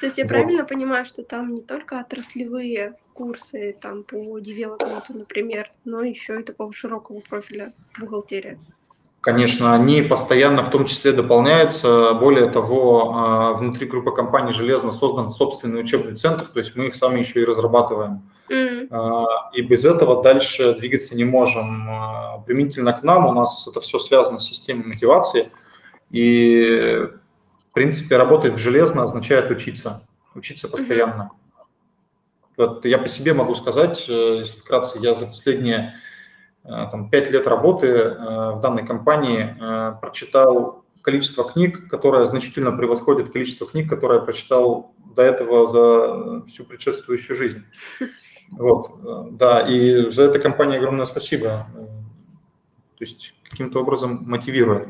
То есть я вот. правильно понимаю, что там не только отраслевые курсы там по девелопменту, например, но еще и такого широкого профиля бухгалтерия? Конечно, они постоянно в том числе дополняются. Более того, а, внутри группы компаний «Железно» создан собственный учебный центр, то есть мы их сами еще и разрабатываем. Mm-hmm. И без этого дальше двигаться не можем. А, применительно к нам у нас это все связано с системой мотивации. И принципе, работать в железно означает учиться, учиться постоянно. Вот я по себе могу сказать, э, если вкратце, я за последние там, 5 лет работы э, в данной компании прочитал количество книг, которое значительно превосходит количество книг, которые я прочитал до этого за всю предшествующую жизнь. Вот, да, и за это компания огромное спасибо. То есть каким-то образом мотивирует.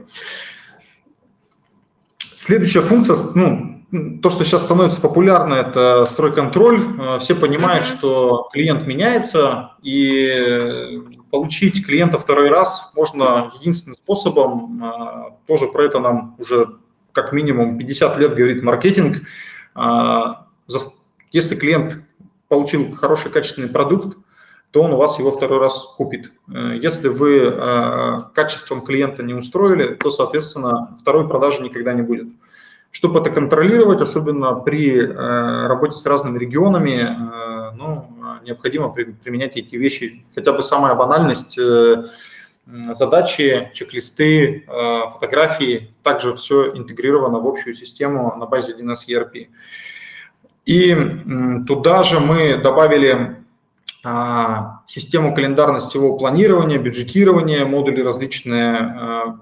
Следующая функция, ну, то, что сейчас становится популярно, это стройконтроль. Э, все понимают, mm-hmm. что клиент меняется, и получить клиента второй раз можно единственным способом, э, тоже про это нам уже как минимум 50 лет говорит маркетинг. Э, если клиент получил хороший качественный продукт, то он у вас его второй раз купит. Если вы качеством клиента не устроили, то, соответственно, второй продажи никогда не будет. Чтобы это контролировать, особенно при э, работе с разными регионами, э, ну, необходимо применять эти вещи. Хотя бы самая банальность э, задачи, чек-листы, фотографии, также все интегрировано в общую систему на базе 1С ERP. И туда же мы добавили а, систему календарно-сетевого планирования, бюджетирования, модули различные,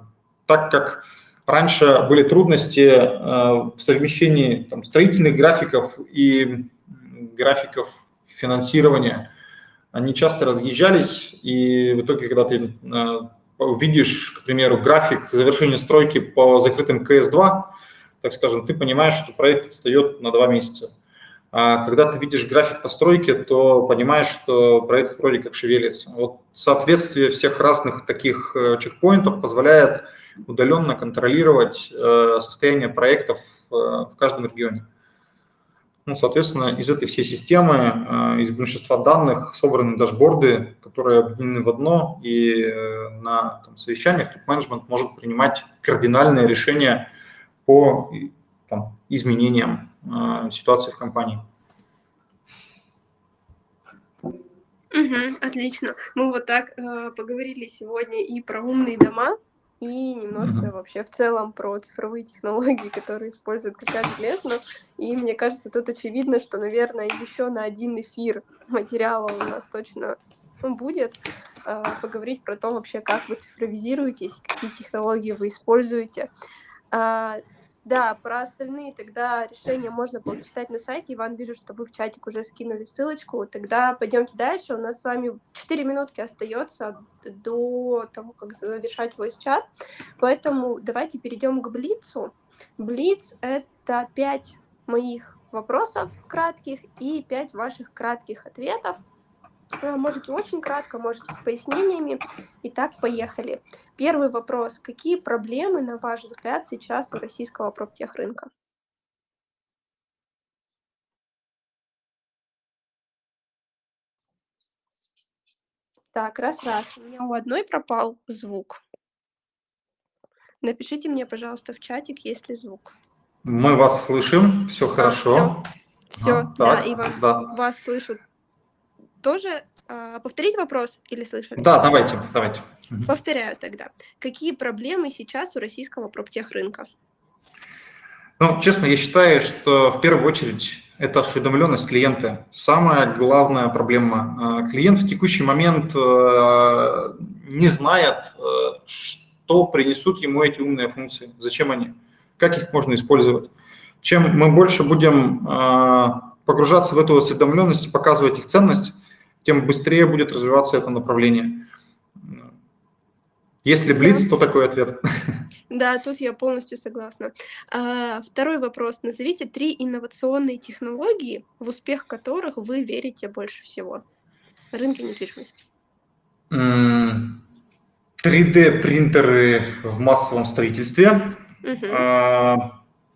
так как Раньше были трудности э, в совмещении там, строительных графиков и графиков финансирования. Они часто разъезжались, и в итоге, когда ты э, видишь, к примеру, график завершения стройки по закрытым КС-2, так скажем, ты понимаешь, что проект отстает на два месяца. А когда ты видишь график постройки, то понимаешь, что проект вроде как шевелится. Вот соответствие всех разных таких э, чекпоинтов позволяет удаленно контролировать э, состояние проектов э, в каждом регионе. Ну, соответственно, из этой всей системы, из большинства данных собраны дашборды, которые объединены в одно, и на там, совещаниях топ-менеджмент может принимать кардинальные решения по там, изменениям э, ситуации в компании. Угу, отлично. Мы вот так э, поговорили сегодня и про умные дома, и немножко mm-hmm. вообще в целом про цифровые технологии, которые используют как железно. И мне кажется, тут очевидно, что, наверное, еще на один эфир материала у нас точно будет э, поговорить про то вообще, как вы цифровизируетесь, какие технологии вы используете. Э, да, про остальные тогда решения можно почитать на сайте. Иван, вижу, что вы в чатик уже скинули ссылочку. Тогда пойдемте дальше. У нас с вами 4 минутки остается до того, как завершать voice чат. Поэтому давайте перейдем к Блицу. Блиц — это 5 моих вопросов кратких и 5 ваших кратких ответов. Э, можете очень кратко, можете с пояснениями. Итак, поехали. Первый вопрос. Какие проблемы, на ваш взгляд, сейчас у российского проптехрынка? Так, раз-раз. У меня у одной пропал звук. Напишите мне, пожалуйста, в чатик, есть ли звук. Мы вас слышим, все а, хорошо. Все, все а, да, так, Иван, да. вас слышу тоже а, повторить вопрос или слышали? Да, давайте, давайте. Повторяю тогда. Какие проблемы сейчас у российского проптех-рынка? Ну, честно, я считаю, что в первую очередь это осведомленность клиента. Самая главная проблема. А, клиент в текущий момент а, не знает, что принесут ему эти умные функции, зачем они, как их можно использовать. Чем мы больше будем погружаться в эту осведомленность и показывать их ценность, тем быстрее будет развиваться это направление. Если блиц, то такой ответ. Да, тут я полностью согласна. А, второй вопрос. Назовите три инновационные технологии, в успех которых вы верите больше всего. Рынки недвижимости. 3D-принтеры в массовом строительстве. Угу.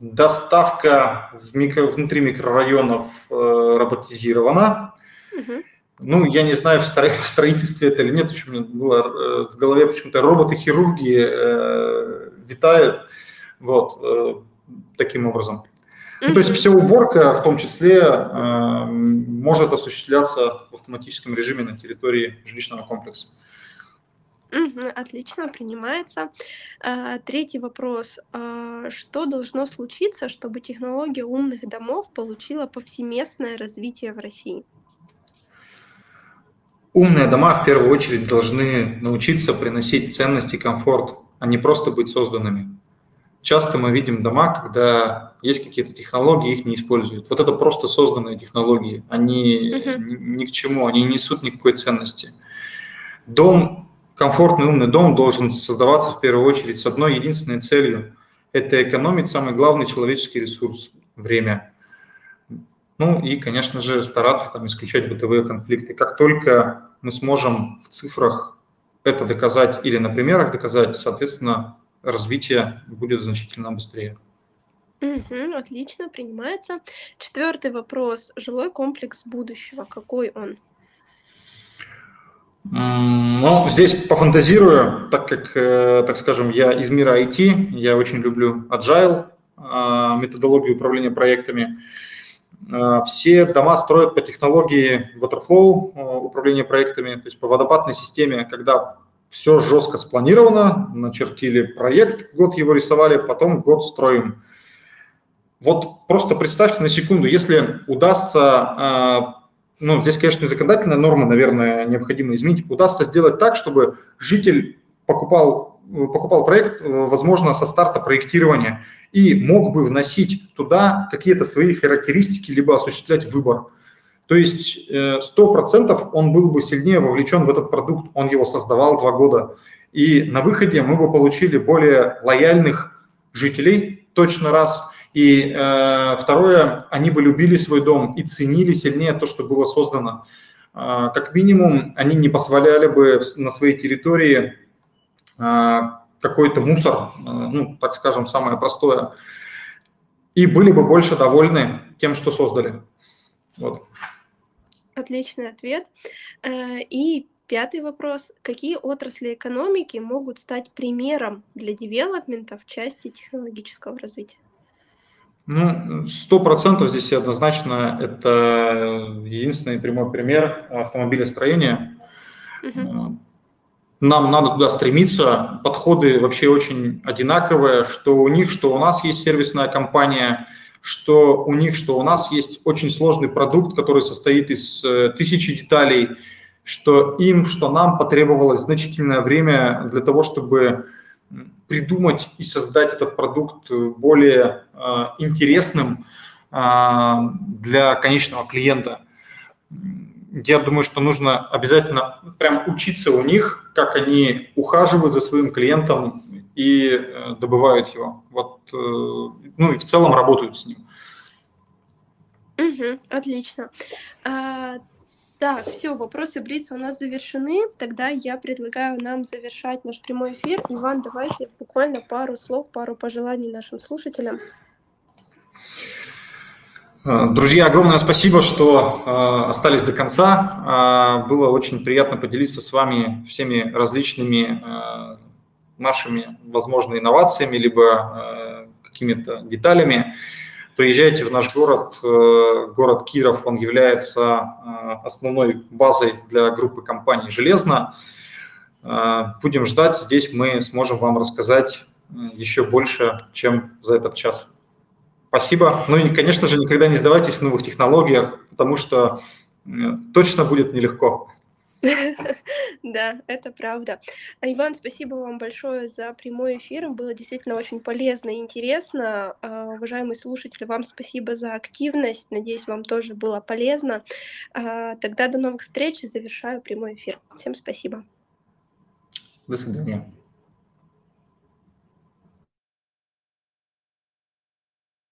Доставка в микро, внутри микрорайонов э, роботизирована. Угу. Ну, я не знаю, в строительстве это или нет, еще у меня было э, в голове почему-то роботы-хирурги э, витают, вот, э, таким образом. Ну, то есть вся уборка, в том числе, э, может осуществляться в автоматическом режиме на территории жилищного комплекса. Отлично, принимается. А, третий вопрос. А, что должно случиться, чтобы технология умных домов получила повсеместное развитие в России? Умные дома в первую очередь должны научиться приносить ценность и комфорт, а не просто быть созданными. Часто мы видим дома, когда есть какие-то технологии, их не используют. Вот это просто созданные технологии, они uh-huh. ни, ни к чему, они не несут никакой ценности. Дом, комфортный умный дом должен создаваться в первую очередь с одной единственной целью – это экономить самый главный человеческий ресурс – время. Ну и, конечно же, стараться там исключать бытовые конфликты. Как только мы сможем в цифрах это доказать или на примерах доказать, соответственно, развитие будет значительно быстрее. Угу, отлично, принимается. Четвертый вопрос. Жилой комплекс будущего. Какой он? Ну, здесь пофантазирую, так как, э, так скажем, я из мира IT, я очень люблю agile, а, методологию управления проектами. Э, все дома строят по технологии Waterflow, э, управления проектами, то есть по водопадной системе, когда все жестко спланировано, начертили проект, год его рисовали, потом год строим. Вот просто представьте на секунду, если удастся, э, ну, здесь, конечно, законодательная норма, наверное, необходимо изменить, удастся сделать так, чтобы житель покупал покупал проект, э, возможно, со старта проектирования и мог бы вносить туда какие-то свои характеристики, либо осуществлять выбор. То есть 100% э, он был бы сильнее вовлечен в этот продукт, он его создавал два года. И на выходе мы бы получили более лояльных жителей, точно раз, И э, второе, они бы любили свой дом и ценили сильнее то, что было создано. Э, как минимум, они не позволяли бы на своей территории какой-то мусор, э, ну, так скажем, самое простое, и были бы больше довольны тем, что создали. Вот. Отличный ответ. Э, и пятый вопрос. Какие отрасли экономики могут стать примером для девелопмента в части технологического развития? Ну, сто процентов здесь однозначно это единственный прямой пример автомобилестроения. Угу. Нам надо туда стремиться. Подходы вообще очень одинаковые, что у них, что у нас есть сервисная компания, что у них, что у нас есть очень сложный продукт, который состоит из э, тысячи деталей, что им, что нам потребовалось значительное время для того, чтобы придумать и создать этот продукт более э, интересным э, для конечного клиента. Я думаю, что нужно обязательно прям учиться у них, как они ухаживают за своим клиентом и э, добывают его. Вот, э, ну и в целом работают с ним. Угу, отлично. А, так, все, вопросы Блица у нас завершены. Тогда я предлагаю нам завершать наш прямой эфир. Иван, давайте буквально пару слов, пару пожеланий нашим слушателям. А, друзья, огромное спасибо, что э, остались до конца. Э, было очень приятно поделиться с вами всеми различными э, нашими, возможно, инновациями, либо какими-то деталями. Приезжайте в наш город, э, город Киров, он является э, основной базой для группы компаний «Железно». Э, будем ждать, здесь мы сможем вам рассказать еще больше, чем за этот час. Спасибо. Ну и, конечно же, никогда не сдавайтесь в новых технологиях, потому что точно будет нелегко. Да, это правда. Иван, спасибо вам большое за прямой эфир. Было действительно очень полезно и интересно. А, уважаемые слушатели, вам спасибо за активность. Надеюсь, вам тоже было полезно. А, тогда до новых встреч. Завершаю прямой эфир. Всем спасибо. До свидания.